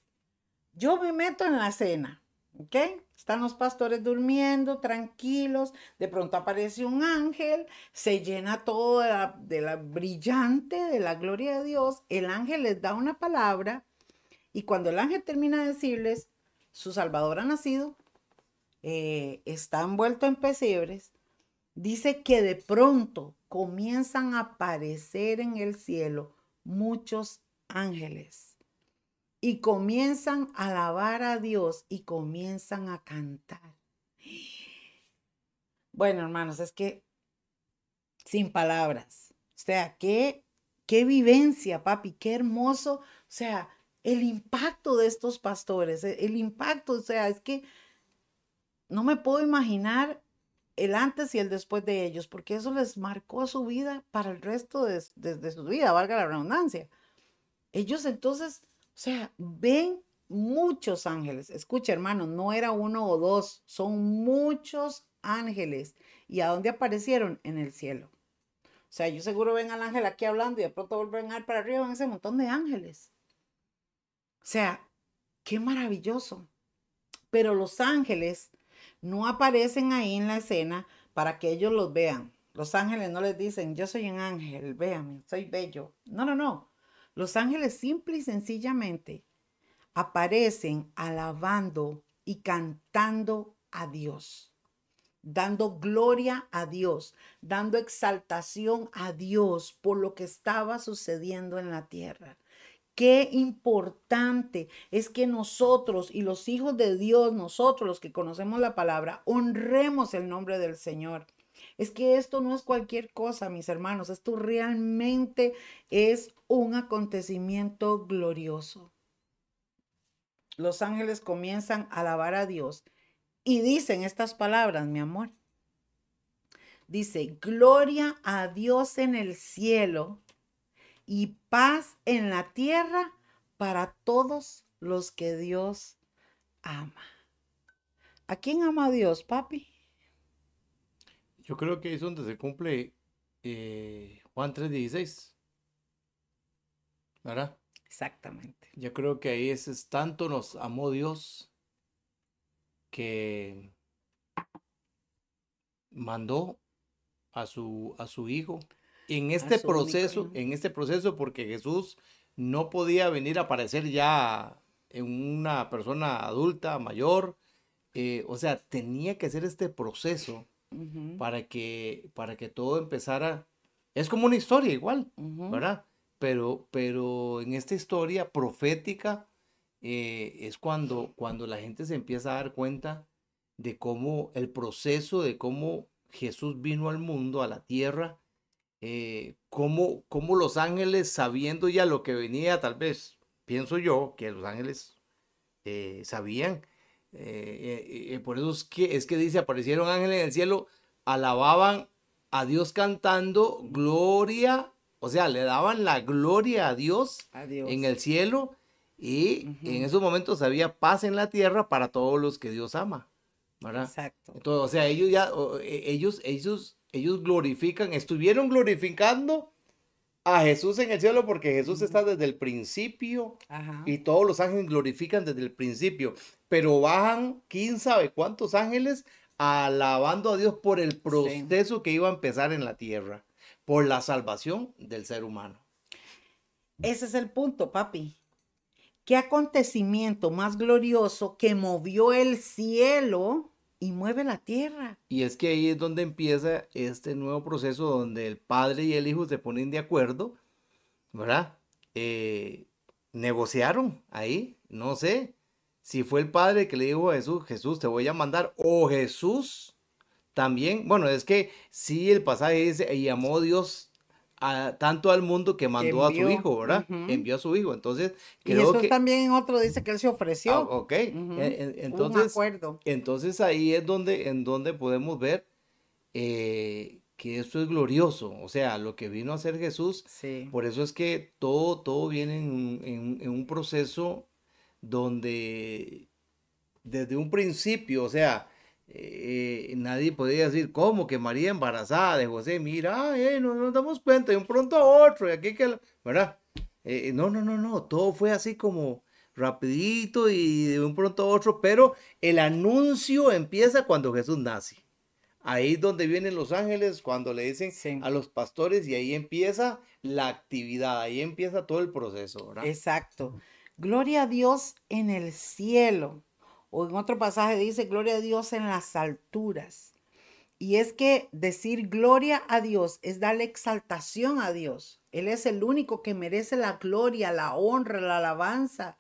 yo me meto en la cena, ¿ok? Están los pastores durmiendo, tranquilos. De pronto aparece un ángel, se llena todo de la, brillante, de la gloria de Dios. El ángel les da una palabra y cuando el ángel termina de decirles, su Salvador ha nacido, eh, está envuelto en pesebres, dice que de pronto comienzan a aparecer en el cielo muchos ángeles y comienzan a alabar a Dios y comienzan a cantar. Bueno, hermanos, es que sin palabras. O sea, qué, qué vivencia, papi, qué hermoso. O sea, el impacto de estos pastores, e, el impacto, o sea, es que no me puedo imaginar el antes y el después de ellos, porque eso les marcó su vida para el resto de, de su vida, valga la redundancia. Ellos entonces o sea, ven muchos ángeles. Escucha, hermano, no era uno o dos, son muchos ángeles. ¿Y a dónde aparecieron? En el cielo. O sea, yo seguro ven al ángel aquí hablando y de pronto vuelven a ir para arriba en ese montón de ángeles. O sea, qué maravilloso. Pero los ángeles no aparecen ahí en la escena para que ellos los vean. Los ángeles no les dicen, yo soy un ángel, véame, soy bello. No, no, no. Los ángeles simple y sencillamente aparecen alabando y cantando a Dios, dando gloria a Dios, dando exaltación a Dios por lo que estaba sucediendo en la tierra. Qué importante es que nosotros y los hijos de Dios, nosotros los que conocemos la palabra, honremos el nombre del Señor. Es que esto no es cualquier cosa, mis hermanos, esto realmente es un acontecimiento glorioso. Los ángeles comienzan a alabar a Dios y dicen estas palabras, mi amor. Dice, gloria a Dios en el cielo y paz en la tierra para todos los que Dios ama. ¿A quién ama Dios, papi? Yo creo que es donde se cumple eh, Juan 3.16. ¿Verdad? Exactamente. Yo creo que ahí es, tanto nos amó Dios que mandó a su, a su hijo en este proceso, en este proceso, porque Jesús no podía venir a aparecer ya en una persona adulta, mayor, eh, o sea, tenía que hacer este proceso para, que, para que todo empezara. Es como una historia igual, ¿verdad? Pero, pero en esta historia profética eh, es cuando, cuando la gente se empieza a dar cuenta de cómo el proceso, de cómo Jesús vino al mundo, a la tierra, eh, cómo, cómo, los ángeles, sabiendo ya lo que venía, tal vez, pienso yo, que los ángeles eh, sabían eh, eh, eh, por eso es que, es que dice, aparecieron ángeles en el cielo, alababan a Dios cantando gloria, o sea, le daban la gloria a Dios, en el cielo y en esos momentos había paz en la tierra para todos los que Dios ama. ¿verdad? Exacto. Entonces, o sea, ellos ya, e, ellos, ellos ellos glorifican, estuvieron glorificando a Jesús en el cielo porque Jesús está desde el principio y todos los ángeles glorifican desde el principio, pero bajan quién sabe cuántos ángeles alabando a Dios por el proceso que iba a empezar en la tierra, por la salvación del ser humano. Ese es el punto, papi. ¿Qué acontecimiento más glorioso que movió el cielo y mueve la tierra. Y es que ahí es donde empieza este nuevo proceso donde el padre y el hijo se ponen de acuerdo, ¿verdad? Eh, negociaron ahí, no sé si fue el padre que le dijo a Jesús, Jesús te voy a mandar, o Jesús también, bueno, es que sí el pasaje dice, y llamó Dios tanto al mundo que mandó a su hijo, ¿verdad? Envió a su hijo. Entonces, creo y eso que... también otro dice que él se ofreció. Ah, ok. E, entonces, entonces ahí es donde, en donde podemos ver eh, que esto es glorioso. O sea, lo que vino a hacer Jesús. Sí. Por eso es que todo, todo viene en un proceso donde desde un principio, o sea, eh, nadie podía decir, ¿cómo que María embarazada de José? Mira, eh, no nos damos cuenta de un pronto a otro, y aquí que, ¿verdad? Eh, no, no, no, no, todo fue así como rapidito y de un pronto a otro, pero el anuncio empieza cuando Jesús nace. Ahí es donde vienen los ángeles, cuando le dicen a los pastores y ahí empieza la actividad, ahí empieza todo el proceso, ¿verdad? Exacto. Gloria a Dios en el cielo o en otro pasaje dice, gloria a Dios en las alturas. Y es que decir gloria a Dios es darle exaltación a Dios. Él es el único que merece la gloria, la honra, la alabanza.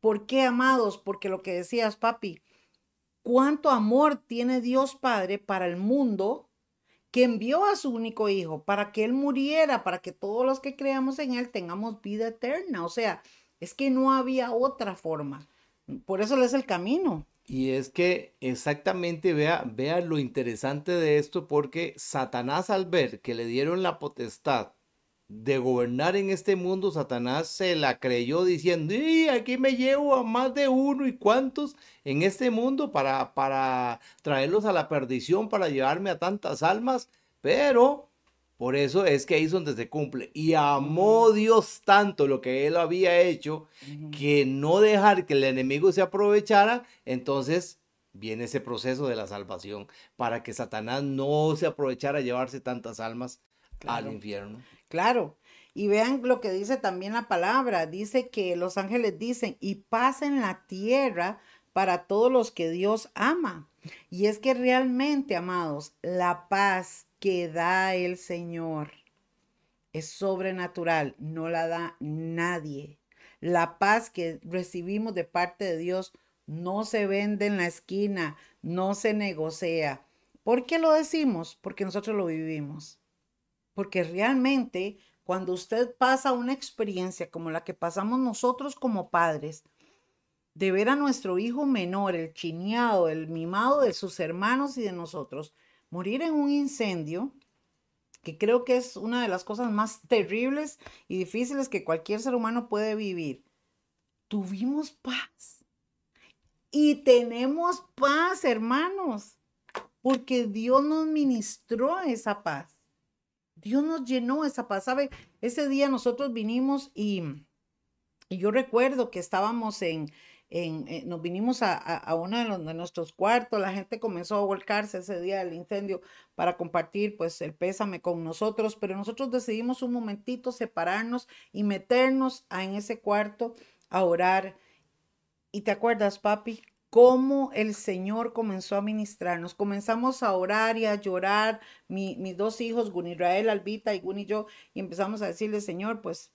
¿Por qué, amados? Porque lo que decías, papi, cuánto amor tiene Dios Padre para el mundo que envió a su único hijo para que Él muriera, para que todos los que creamos en Él tengamos vida eterna. O sea, es que no había otra forma. Por eso le es el camino. Y es que exactamente vea, vea lo interesante de esto, porque Satanás al ver que le dieron la potestad de gobernar en este mundo, Satanás se la creyó diciendo, y aquí me llevo a más de uno y cuántos en este mundo para, para traerlos a la perdición, para llevarme a tantas almas, pero por eso es que ahí es donde se cumple. Y amó Dios tanto lo que él había hecho que no dejar que el enemigo se aprovechara. Entonces viene ese proceso de la salvación para que Satanás no se aprovechara a llevarse tantas almas al infierno. Claro. Y vean lo que dice también la palabra. Dice que los ángeles dicen, y paz en la tierra para todos los que Dios ama. Y es que realmente, amados, la paz que da el Señor es sobrenatural, no la da nadie. La paz que recibimos de parte de Dios no se vende en la esquina, no se negocia. ¿Por qué lo decimos? Porque nosotros lo vivimos. Porque realmente cuando usted pasa una experiencia como la que pasamos nosotros como padres, de ver a nuestro hijo menor, el chineado, el mimado de sus hermanos y de nosotros, morir en un incendio, que creo que es una de las cosas más terribles y difíciles que cualquier ser humano puede vivir, tuvimos paz. Y tenemos paz, hermanos, porque Dios nos ministró esa paz. Dios nos llenó esa paz. ¿Sabe? Ese día nosotros vinimos y, y yo recuerdo que estábamos en, eh, nos vinimos a, uno de, nuestros cuartos, la gente comenzó a volcarse ese día del incendio para compartir pues el pésame con nosotros, pero nosotros decidimos un momentito separarnos y meternos en ese cuarto a orar. ¿Y te acuerdas, papi? cómo el Señor comenzó a ministrarnos. Comenzamos a orar y a llorar, mis dos hijos, Gunirael, Albita y Gun y yo, y empezamos a decirle, Señor, pues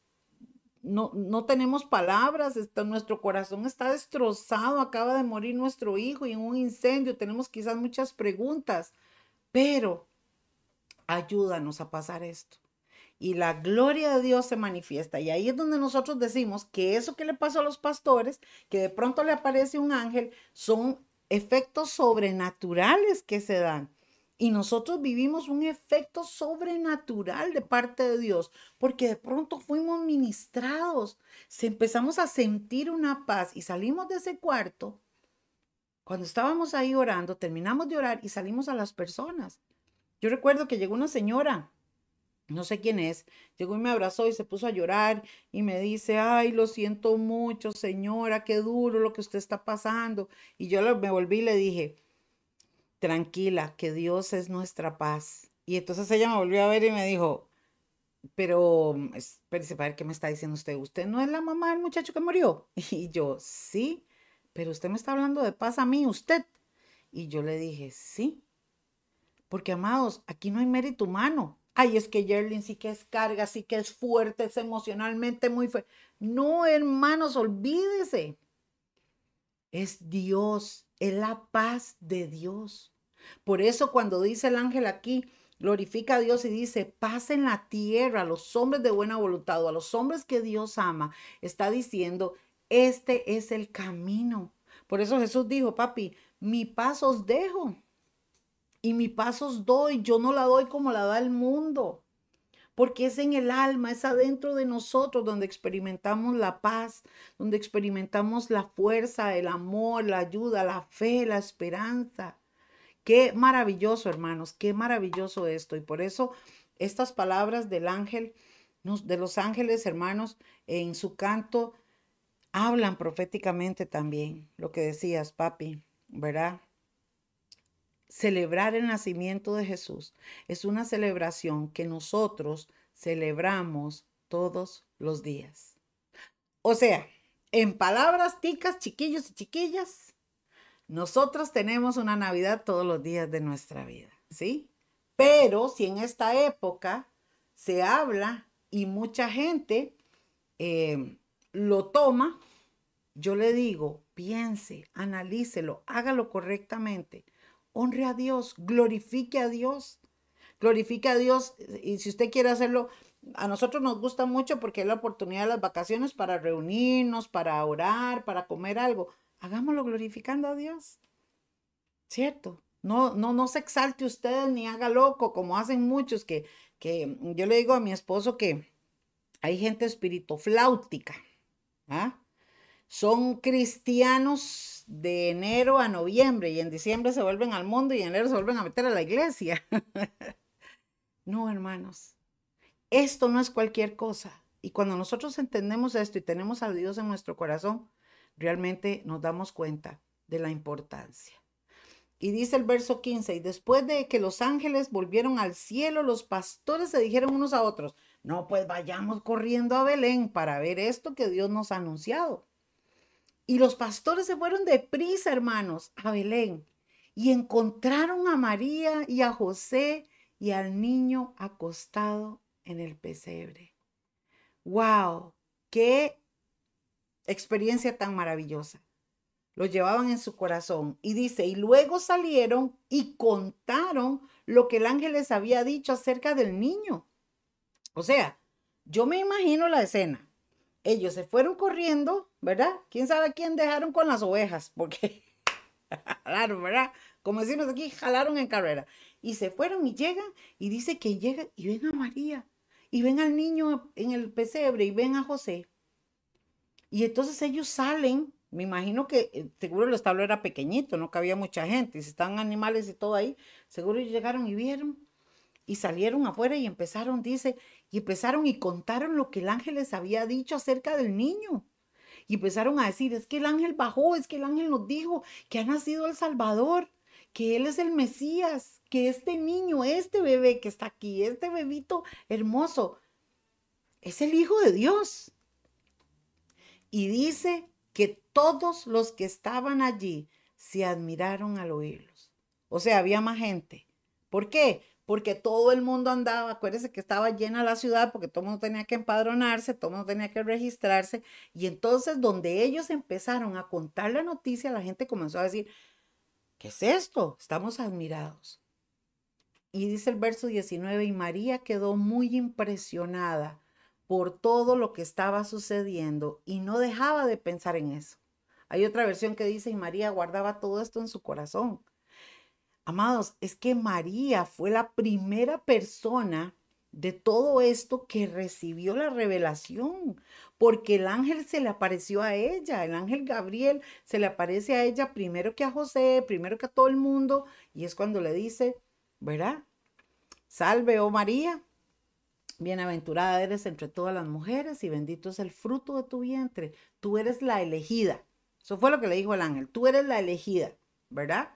no, tenemos palabras, nuestro corazón está destrozado, acaba de morir nuestro hijo y en un incendio tenemos quizás muchas preguntas, pero ayúdanos a pasar esto. Y la gloria de Dios se manifiesta. Y ahí es donde nosotros decimos que eso que le pasó a los pastores, que de pronto le aparece un ángel, son efectos sobrenaturales que se dan. Y nosotros vivimos un efecto sobrenatural de parte de Dios, porque de pronto fuimos ministrados, se empezamos a sentir una paz y salimos de ese cuarto. Cuando estábamos ahí orando, terminamos de orar y salimos a las personas. Yo recuerdo que llegó una señora, no sé quién es, llegó y me abrazó y se puso a llorar y me dice, ay, lo siento mucho, señora, qué duro lo que usted está pasando. Y yo me volví y le dije, tranquila, que Dios es nuestra paz. Y entonces ella me volvió a ver y me dijo, pero espérese para ver qué me está diciendo usted. ¿Usted no es la mamá del muchacho que murió? Y yo, sí, pero usted me está hablando de paz a mí, usted. Y yo le dije, sí, porque amados, aquí no hay mérito humano. Ay, es que Yerlin sí que es carga, sí que es fuerte, es emocionalmente muy fuerte. No, hermanos, olvídese. Es Dios, es la paz de Dios. Por eso cuando dice el ángel aquí, glorifica a Dios y dice, paz en la tierra a los hombres de buena voluntad o a los hombres que Dios ama, está diciendo, este es el camino. Por eso Jesús dijo, papi, mi paz os dejo y mi paz os doy, yo no la doy como la da el mundo porque es en el alma, es adentro de nosotros donde experimentamos la paz, donde experimentamos la fuerza, el amor, la ayuda, la fe, la esperanza. Qué maravilloso, hermanos, qué maravilloso esto. Y por eso estas palabras del ángel, de los ángeles, hermanos, en su canto, hablan proféticamente también. Lo que decías, papi, ¿verdad? Celebrar el nacimiento de Jesús es una celebración que nosotros celebramos todos los días. O sea, en palabras ticas, chiquillos y chiquillas, nosotros tenemos una Navidad todos los días de nuestra vida, ¿sí? Pero si en esta época se habla y mucha gente eh, lo toma, yo le digo, piense, analícelo, hágalo correctamente, honre a Dios, glorifique a Dios, glorifique a Dios y si usted quiere hacerlo, a nosotros nos gusta mucho porque es la oportunidad de las vacaciones para reunirnos, para orar, para comer algo hagámoslo glorificando a Dios. ¿Cierto? No, no, no se exalte usted ni haga loco como hacen muchos que, que yo le digo a mi esposo que hay gente espiritofláutica. ¿ah? Son cristianos de enero a noviembre y en diciembre se vuelven al mundo y en enero se vuelven a meter a la iglesia. no, hermanos, esto no es cualquier cosa. Y cuando nosotros entendemos esto y tenemos a Dios en nuestro corazón, realmente nos damos cuenta de la importancia. Y dice el verso 15, y después de que los ángeles volvieron al cielo, los pastores se dijeron unos a otros, no, pues vayamos corriendo a Belén para ver esto que Dios nos ha anunciado. Y los pastores se fueron de prisa, hermanos, a Belén y encontraron a María y a José y al niño acostado en el pesebre. ¡Wow! ¡Qué experiencia tan maravillosa. Lo llevaban en su corazón. Y dice, y luego salieron y contaron lo que el ángel les había dicho acerca del niño. O sea, yo me imagino la escena. Ellos se fueron corriendo, ¿verdad? ¿Quién sabe quién dejaron con las ovejas? Porque jalaron, ¿verdad? Como decimos aquí, jalaron en carrera. Y se fueron y llegan y dice que llegan y ven a María y ven al niño en el pesebre y ven a José y entonces ellos salen, me imagino que eh, seguro el establo era pequeñito, no cabía mucha gente, y si estaban animales y todo ahí, seguro llegaron y vieron y salieron afuera y empezaron, dice, y empezaron y contaron lo que el ángel les había dicho acerca del niño. Y empezaron a decir, es que el ángel bajó, es que el ángel nos dijo que ha nacido el Salvador, que Él es el Mesías, que este niño, este bebé que está aquí, este bebito hermoso, es el Hijo de Dios. Y dice que todos los que estaban allí se admiraron al oírlos. O sea, había más gente. ¿Por qué? Porque todo el mundo andaba, acuérdense que estaba llena la ciudad porque todo el mundo tenía que empadronarse, todo el mundo tenía que registrarse. Y entonces donde ellos empezaron a contar la noticia, la gente comenzó a decir, ¿qué es esto? Estamos admirados. Y dice el verso 19, y María quedó muy impresionada por todo lo que estaba sucediendo y no dejaba de pensar en eso. Hay otra versión que dice, y María guardaba todo esto en su corazón. Amados, es que María fue la primera persona de todo esto que recibió la revelación, porque el ángel se le apareció a ella, el ángel Gabriel se le aparece a ella primero que a José, primero que a todo el mundo, y es cuando le dice, ¿verdad? salve, oh María, bienaventurada eres entre todas las mujeres y bendito es el fruto de tu vientre. Tú eres la elegida. Eso fue lo que le dijo el ángel. Tú eres la elegida, ¿verdad?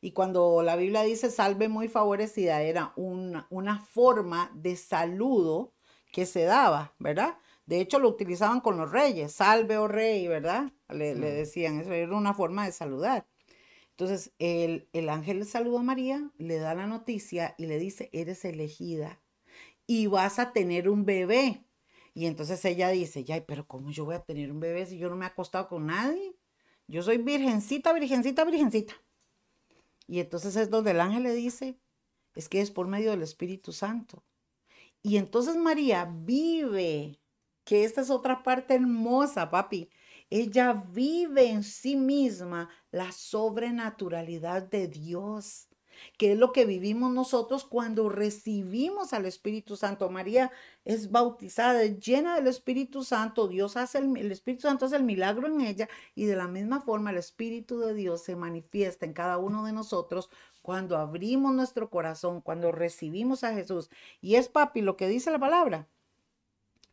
Y cuando la Biblia dice salve muy favorecida, era una, una forma de saludo que se daba, ¿verdad? De hecho, lo utilizaban con los reyes, salve oh rey, ¿verdad? Le, le, decían, eso era una forma de saludar. Entonces, el, el ángel le saluda a María, le da la noticia y le dice, eres elegida y vas a tener un bebé. Y entonces ella dice, ya, pero ¿cómo yo voy a tener un bebé si yo no me he acostado con nadie? Yo soy virgencita, virgencita, virgencita. Y entonces es donde el ángel le dice, es que es por medio del Espíritu Santo. Y entonces María vive, que esta es otra parte hermosa, papi. Ella vive en sí misma la sobrenaturalidad de Dios, que es lo que vivimos nosotros cuando recibimos al Espíritu Santo. María es bautizada, es llena del Espíritu Santo, Dios hace el, el Espíritu Santo hace el milagro en ella y de la misma forma el Espíritu de Dios se manifiesta en cada uno de nosotros cuando abrimos nuestro corazón, cuando recibimos a Jesús. Y es, papi, lo que dice la palabra.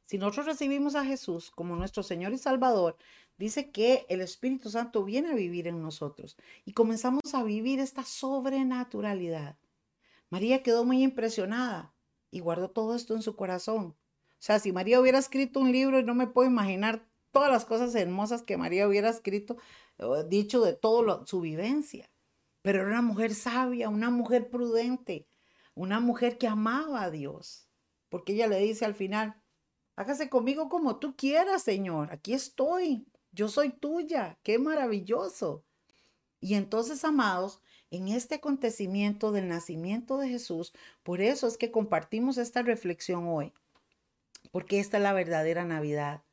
Si nosotros recibimos a Jesús como nuestro Señor y Salvador, dice que el Espíritu Santo viene a vivir en nosotros y comenzamos a vivir esta sobrenaturalidad. María quedó muy impresionada y guardó todo esto en su corazón. O sea, si María hubiera escrito un libro, no me puedo imaginar todas las cosas hermosas que María hubiera escrito, dicho de toda su vivencia. Pero era una mujer sabia, una mujer prudente, una mujer que amaba a Dios. Porque ella le dice al final, hágase conmigo como tú quieras, Señor. Aquí estoy. Yo soy tuya. Qué maravilloso. Y entonces, amados, en este acontecimiento del nacimiento de Jesús, por eso es que compartimos esta reflexión hoy. Porque esta es la verdadera Navidad.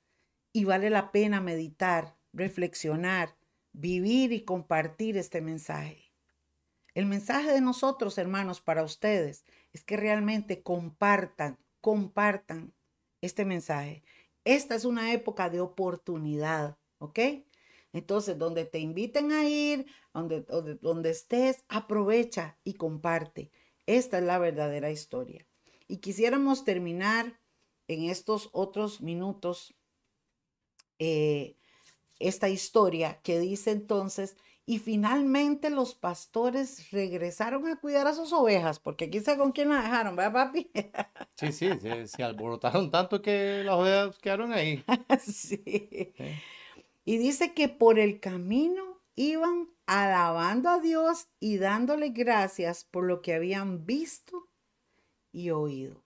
Y vale la pena meditar, reflexionar, vivir y compartir este mensaje. El mensaje de nosotros, hermanos, para ustedes es que realmente compartan, compartan este mensaje. Esta es una época de oportunidad, ¿ok? Entonces, donde te inviten a ir, donde, donde, donde estés, aprovecha y comparte. Esta es la verdadera historia. Y quisiéramos terminar en estos otros minutos eh, esta historia que dice entonces y finalmente los pastores regresaron a cuidar a sus ovejas, porque aquí sé con quién la dejaron, ¿verdad, papi? Sí, sí, se, alborotaron tanto que las ovejas quedaron ahí. sí. Y dice que por el camino iban alabando a Dios y dándole gracias por lo que habían visto y oído.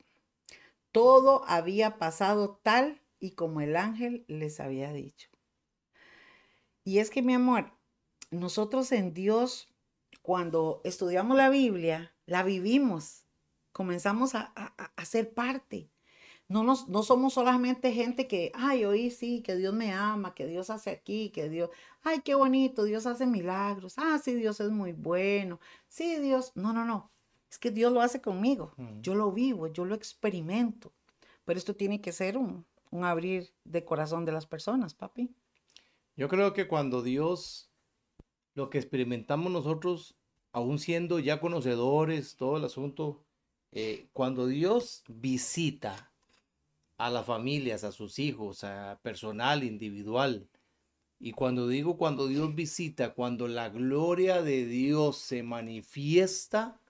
Todo había pasado tal y como el ángel les había dicho. Y es que, mi amor, nosotros en Dios, cuando estudiamos la Biblia, la vivimos, comenzamos a, a, ser parte. No, nos, no somos solamente gente que, ay, oí sí, que Dios me ama, que Dios hace aquí, que Dios, ay, qué bonito, Dios hace milagros, ah, sí, Dios es muy bueno, sí, Dios, no, no, no, es que Dios lo hace conmigo, yo lo vivo, yo lo experimento, pero esto tiene que ser un, un abrir de corazón de las personas, papi. Yo creo que cuando Dios lo que experimentamos nosotros, aún siendo ya conocedores, todo el asunto, eh, cuando Dios visita a las familias, a sus hijos, a personal individual, y cuando digo cuando Dios visita, cuando la gloria de Dios se manifiesta,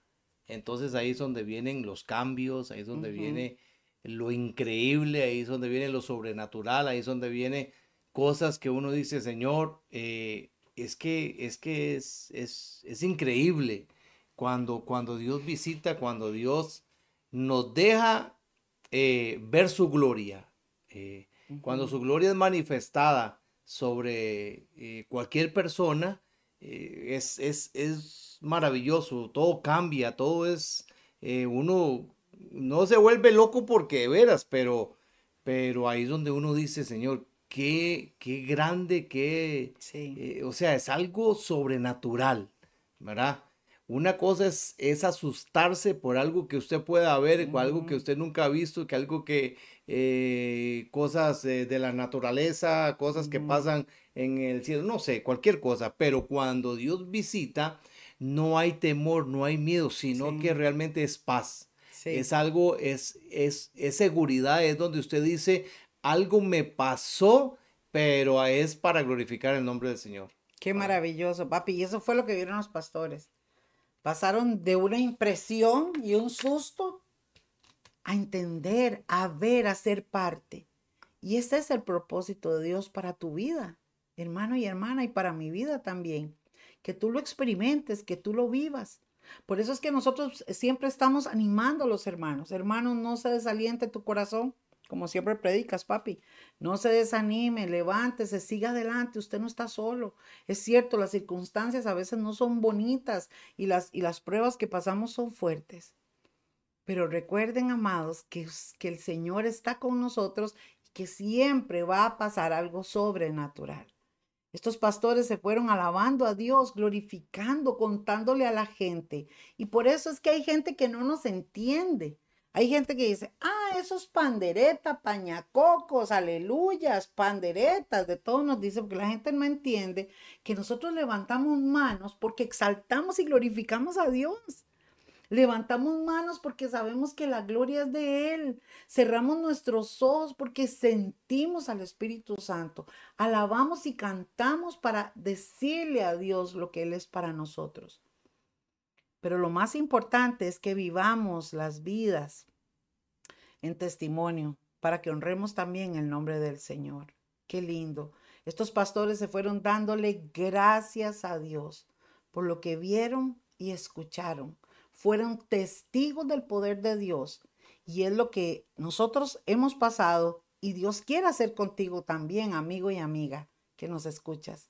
entonces ahí es donde vienen los cambios, ahí es donde viene lo increíble, ahí es donde viene lo sobrenatural, ahí es donde viene cosas que uno dice, Señor, eh, es que es, que es, es, increíble cuando, cuando Dios visita, cuando Dios nos deja eh, ver su gloria. Eh, cuando su gloria es manifestada sobre eh, cualquier persona, es, es, maravilloso, todo cambia, todo es, uno no se vuelve loco porque veras, pero, pero ahí es donde uno dice, Señor, qué, qué grande, qué, o sea, es algo sobrenatural, ¿verdad? Una cosa es, es asustarse por algo que usted pueda ver, algo que usted nunca ha visto, que algo que, eh, cosas de la naturaleza, cosas que pasan en el cielo, no sé, cualquier cosa, pero cuando Dios visita, no hay temor, no hay miedo, sino que realmente es paz. Es algo, es, es, es seguridad, es donde usted dice, algo me pasó, pero es para glorificar el nombre del Señor. Qué maravilloso, papi. Y eso fue lo que vieron los pastores. Pasaron de una impresión y un susto a entender, a ver, a ser parte. Y ese es el propósito de Dios para tu vida, hermano y hermana, y para mi vida también. Que tú lo experimentes, que tú lo vivas. Por eso es que nosotros siempre estamos animando a los hermanos. Hermanos, no se desaliente tu corazón, como siempre predicas, papi. No se desanime, levántese, siga adelante. Usted no está solo. Es cierto, las circunstancias a veces no son bonitas y las, y las pruebas que pasamos son fuertes. Pero recuerden, amados, que, que el Señor está con nosotros y que siempre va a pasar algo sobrenatural. Estos pastores se fueron alabando a Dios, glorificando, contándole a la gente. Y por eso es que hay gente que no nos entiende. Hay gente que dice, ah, esos panderetas, pañacocos, aleluyas, panderetas, de todo nos dice, porque la gente no entiende que nosotros levantamos manos porque exaltamos y glorificamos a Dios. Levantamos manos porque sabemos que la gloria es de Él. Cerramos nuestros ojos porque sentimos al Espíritu Santo. Alabamos y cantamos para decirle a Dios lo que Él es para nosotros. Pero lo más importante es que vivamos las vidas en testimonio para que honremos también el nombre del Señor. Qué lindo. Estos pastores se fueron dándole gracias a Dios por lo que vieron y escucharon fueron testigos del poder de Dios. Y es lo que nosotros hemos pasado y Dios quiere hacer contigo también, amigo y amiga, que nos escuchas.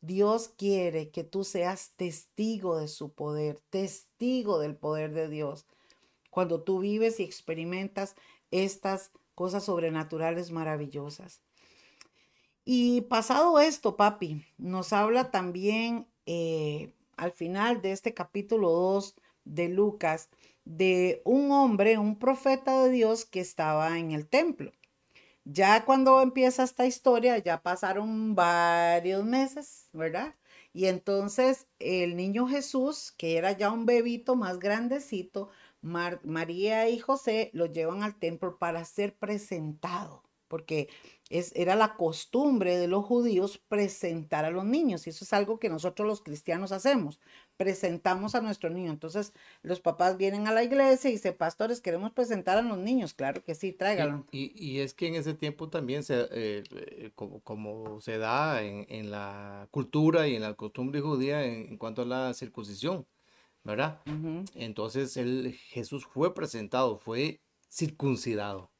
Dios quiere que tú seas testigo de su poder, testigo del poder de Dios. Cuando tú vives y experimentas estas cosas sobrenaturales maravillosas. Y pasado esto, papi, nos habla también eh, al final de este capítulo 2 de Lucas de un hombre, un profeta de Dios que estaba en el templo. Ya cuando empieza esta historia, ya pasaron varios meses, ¿verdad? Y entonces el niño Jesús, que era ya un bebito más grandecito, María y José lo llevan al templo para ser presentado, porque es, era la costumbre de los judíos presentar a los niños, y eso es algo que nosotros los cristianos hacemos presentamos a nuestro niño. Entonces, los papás vienen a la iglesia y dicen, pastores, queremos presentar a los niños. Claro que sí, tráiganlo. Y, es que en ese tiempo también, se, eh, eh, como, se da en, la cultura y en la costumbre judía en, cuanto a la circuncisión, ¿verdad? Entonces, él, Jesús fue presentado, fue circuncidado.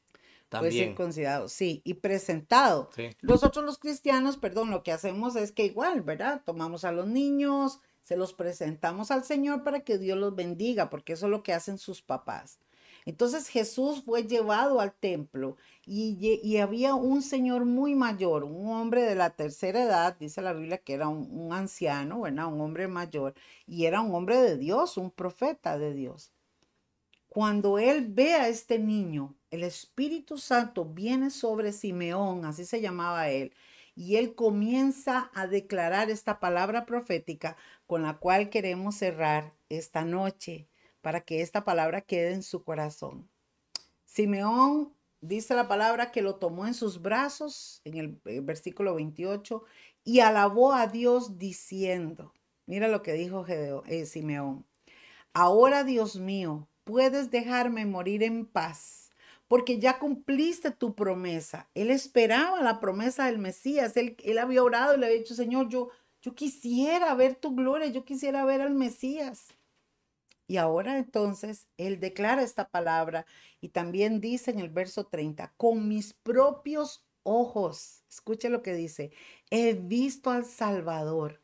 También. Fue circuncidado, sí, y presentado. Nosotros los cristianos, perdón, lo que hacemos es que igual, ¿verdad? Tomamos a los niños, se los presentamos al Señor para que Dios los bendiga, porque eso es lo que hacen sus papás. Entonces Jesús fue llevado al templo y, había un señor muy mayor, un hombre de la tercera edad, dice la Biblia que era un, anciano, un hombre mayor, y era un hombre de Dios, un profeta de Dios. Cuando él ve a este niño, el Espíritu Santo viene sobre Simeón, así se llamaba él, y él comienza a declarar esta palabra profética con la cual queremos cerrar esta noche para que esta palabra quede en su corazón. Simeón dice la palabra que lo tomó en sus brazos en el, eh, versículo 28 y alabó a Dios diciendo, mira lo que dijo eh, Simeón, ahora Dios mío, puedes dejarme morir en paz porque ya cumpliste tu promesa. Él esperaba la promesa del Mesías. Él, él había orado y le había dicho, Señor, yo, yo quisiera ver tu gloria, yo quisiera ver al Mesías. Y ahora entonces Él declara esta palabra y también dice en el verso 30, con mis propios ojos, escuche lo que dice, he visto al Salvador,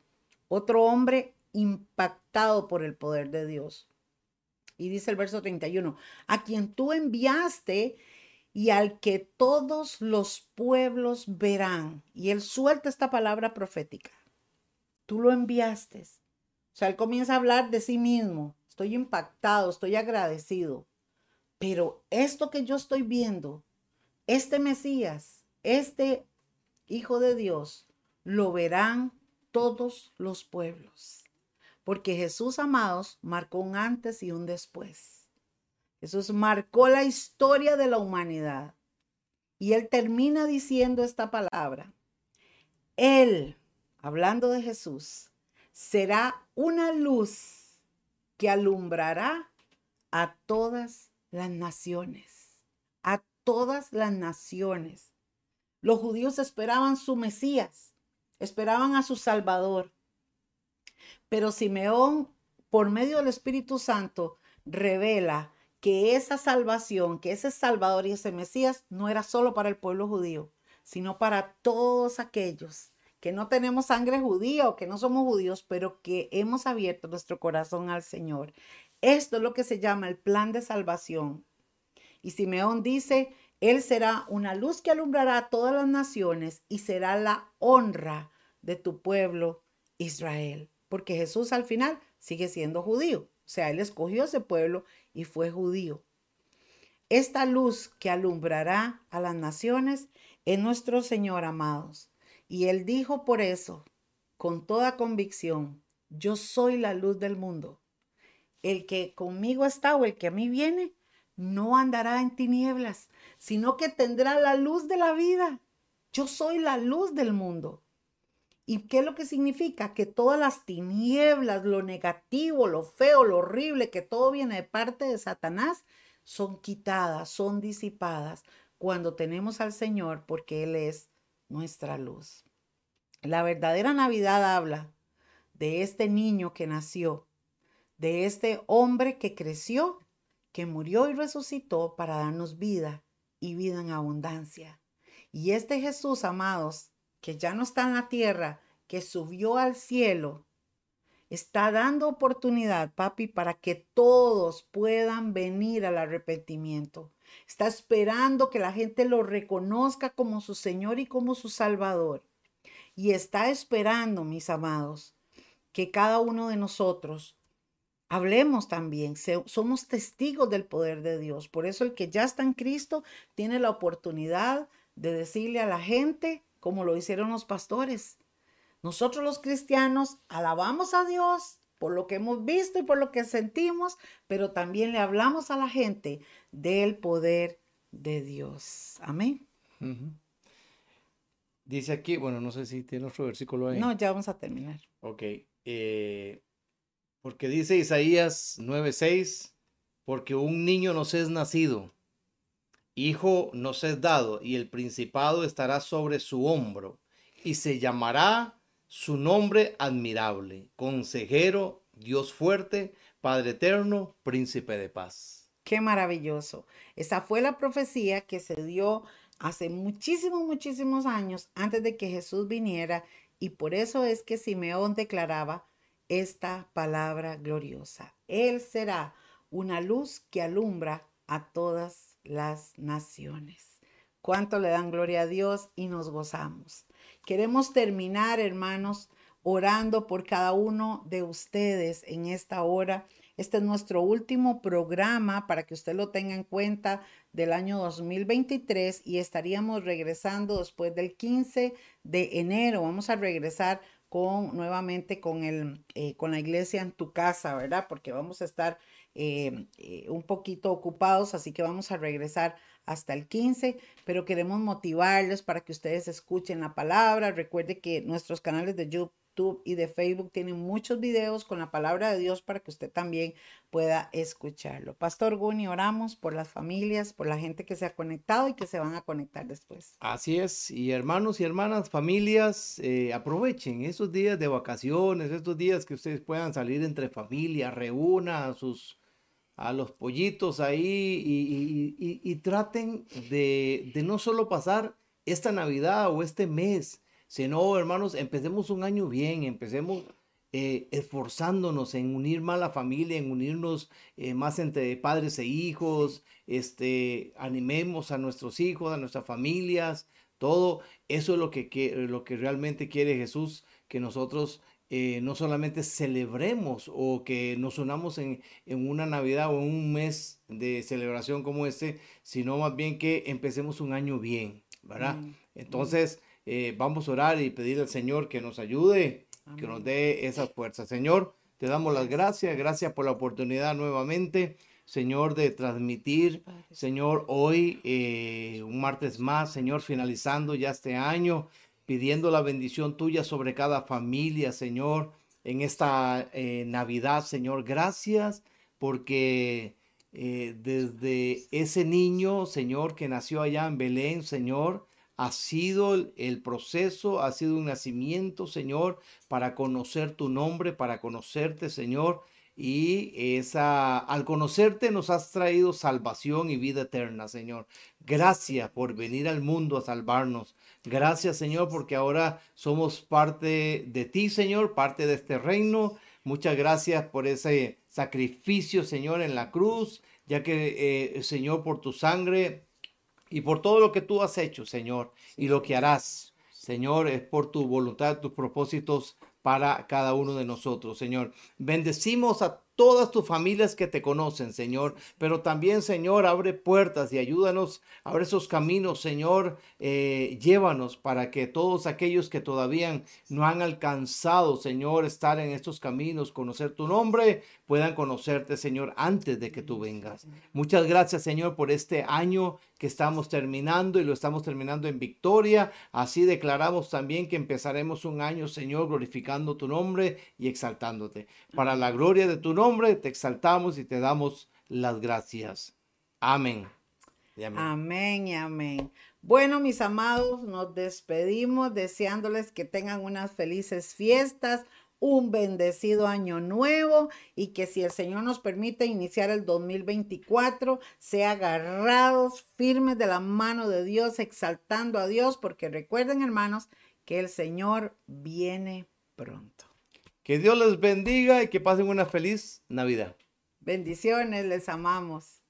otro hombre impactado por el poder de Dios. Y dice el verso 31, a quien tú enviaste y al que todos los pueblos verán. Y él suelta esta palabra profética. Tú lo enviaste. O sea, él comienza a hablar de sí mismo. Estoy impactado, estoy agradecido. Pero esto que yo estoy viendo, este Mesías, este Hijo de Dios, lo verán todos los pueblos porque Jesús, amados, marcó un antes y un después. Jesús marcó la historia de la humanidad. Y él termina diciendo esta palabra. Él, hablando de Jesús, será una luz que alumbrará a todas las naciones, a todas las naciones. Los judíos esperaban su Mesías, esperaban a su Salvador. Pero Simeón, por medio del Espíritu Santo, revela que esa salvación, que ese Salvador y ese Mesías no era solo para el pueblo judío, sino para todos aquellos que no tenemos sangre judía o que no somos judíos, pero que hemos abierto nuestro corazón al Señor. Esto es lo que se llama el plan de salvación. Y Simeón dice, Él será una luz que alumbrará a todas las naciones y será la honra de tu pueblo Israel. Porque Jesús al final sigue siendo judío. O sea, Él escogió ese pueblo y fue judío. Esta luz que alumbrará a las naciones es nuestro Señor, amados. Y Él dijo por eso, con toda convicción, yo soy la luz del mundo. El que conmigo está o el que a mí viene, no andará en tinieblas, sino que tendrá la luz de la vida. Yo soy la luz del mundo. ¿Y qué es lo que significa? Que todas las tinieblas, lo negativo, lo feo, lo horrible, que todo viene de parte de Satanás, son quitadas, son disipadas cuando tenemos al Señor porque Él es nuestra luz. La verdadera Navidad habla de este niño que nació, de este hombre que creció, que murió y resucitó para darnos vida y vida en abundancia. Y este Jesús, amados, que ya no está en la tierra, que subió al cielo, está dando oportunidad, papi, para que todos puedan venir al arrepentimiento. Está esperando que la gente lo reconozca como su Señor y como su Salvador. Y está esperando, mis amados, que cada uno de nosotros hablemos también. somos testigos del poder de Dios. Por eso el que ya está en Cristo tiene la oportunidad de decirle a la gente, como lo hicieron los pastores. Nosotros los cristianos alabamos a Dios por lo que hemos visto y por lo que sentimos, pero también le hablamos a la gente del poder de Dios. Amén. Dice aquí, bueno, no sé si tiene otro versículo ahí. No, ya vamos a terminar. Ok. Eh, porque dice Isaías 9:6, porque un niño nos es nacido, hijo nos es dado, y el principado estará sobre su hombro, y se llamará su nombre admirable, consejero, Dios fuerte, Padre eterno, príncipe de paz. Qué maravilloso. Esa fue la profecía que se dio hace muchísimos, muchísimos años antes de que Jesús viniera y por eso es que Simeón declaraba esta palabra gloriosa. Él será una luz que alumbra a todas las naciones. ¿Cuánto le dan gloria a Dios y nos gozamos? Queremos terminar, hermanos, orando por cada uno de ustedes en esta hora. Este es nuestro último programa para que usted lo tenga en cuenta del año 2023 y estaríamos regresando después del 15 de enero. Vamos a regresar con nuevamente con el eh, con la iglesia en tu casa, ¿verdad? Porque vamos a estar eh, eh, un poquito ocupados, así que vamos a regresar hasta el 15, pero queremos motivarles para que ustedes escuchen la palabra. Recuerde que nuestros canales de YouTube y de Facebook tienen muchos videos con la palabra de Dios para que usted también pueda escucharlo. Pastor Guni, oramos por las familias, por la gente que se ha conectado y que se van a conectar después. Así es, y hermanos y hermanas, familias, eh, aprovechen esos días de vacaciones, estos días que ustedes puedan salir entre familias, reúna a sus a los pollitos ahí y, traten de, no solo pasar esta Navidad o este mes, sino, hermanos, empecemos un año bien, empecemos eh, esforzándonos en unir más la familia, en unirnos eh, más entre padres e hijos, este, animemos a nuestros hijos, a nuestras familias, todo. Eso es lo que, lo que realmente quiere Jesús, que nosotros eh, no solamente celebremos o que nos unamos en, una Navidad o en un mes de celebración como este, sino más bien que empecemos un año bien, ¿verdad? Mm, mm. Entonces, eh, vamos a orar y pedir al Señor que nos ayude, que nos dé esa fuerza. Señor, te damos las gracias, gracias por la oportunidad nuevamente Señor, de transmitir, Señor, hoy, eh, un martes más, Señor, finalizando ya este año, pidiendo la bendición tuya sobre cada familia, Señor, en esta eh, Navidad, Señor. Gracias porque eh, desde ese niño, Señor, que nació allá en Belén, Señor, ha sido el proceso, ha sido un nacimiento, Señor, para conocer tu nombre, para conocerte, Señor. Y esa, al conocerte nos has traído salvación y vida eterna, Señor. Gracias por venir al mundo a salvarnos. Gracias, Señor, porque ahora somos parte de ti, Señor, parte de este reino. Muchas gracias por ese sacrificio, Señor, en la cruz, ya que, eh, Señor, por tu sangre y por todo lo que tú has hecho, Señor, y lo que harás, Señor, es por tu voluntad, tus propósitos para cada uno de nosotros, Señor. Bendecimos a todas tus familias que te conocen, Señor. Pero también, Señor, abre puertas y ayúdanos, abre esos caminos, Señor. Eh, llévanos para que todos aquellos que todavía no han alcanzado, Señor, estar en estos caminos, conocer tu nombre, puedan conocerte, Señor, antes de que tú vengas. Muchas gracias, Señor, por este año que estamos terminando y lo estamos terminando en victoria. Así declaramos también que empezaremos un año, Señor, glorificando tu nombre y exaltándote. Para la gloria de tu nombre nombre te exaltamos y te damos las gracias. Amén. amén. y amén. Bueno, mis amados, nos despedimos deseándoles que tengan unas felices fiestas, un bendecido año nuevo y que si el Señor nos permite iniciar el 2024, sea agarrados firmes de la mano de Dios, exaltando a Dios, porque recuerden, hermanos, que el Señor viene pronto. Que Dios les bendiga y que pasen una feliz Navidad. Bendiciones, les amamos.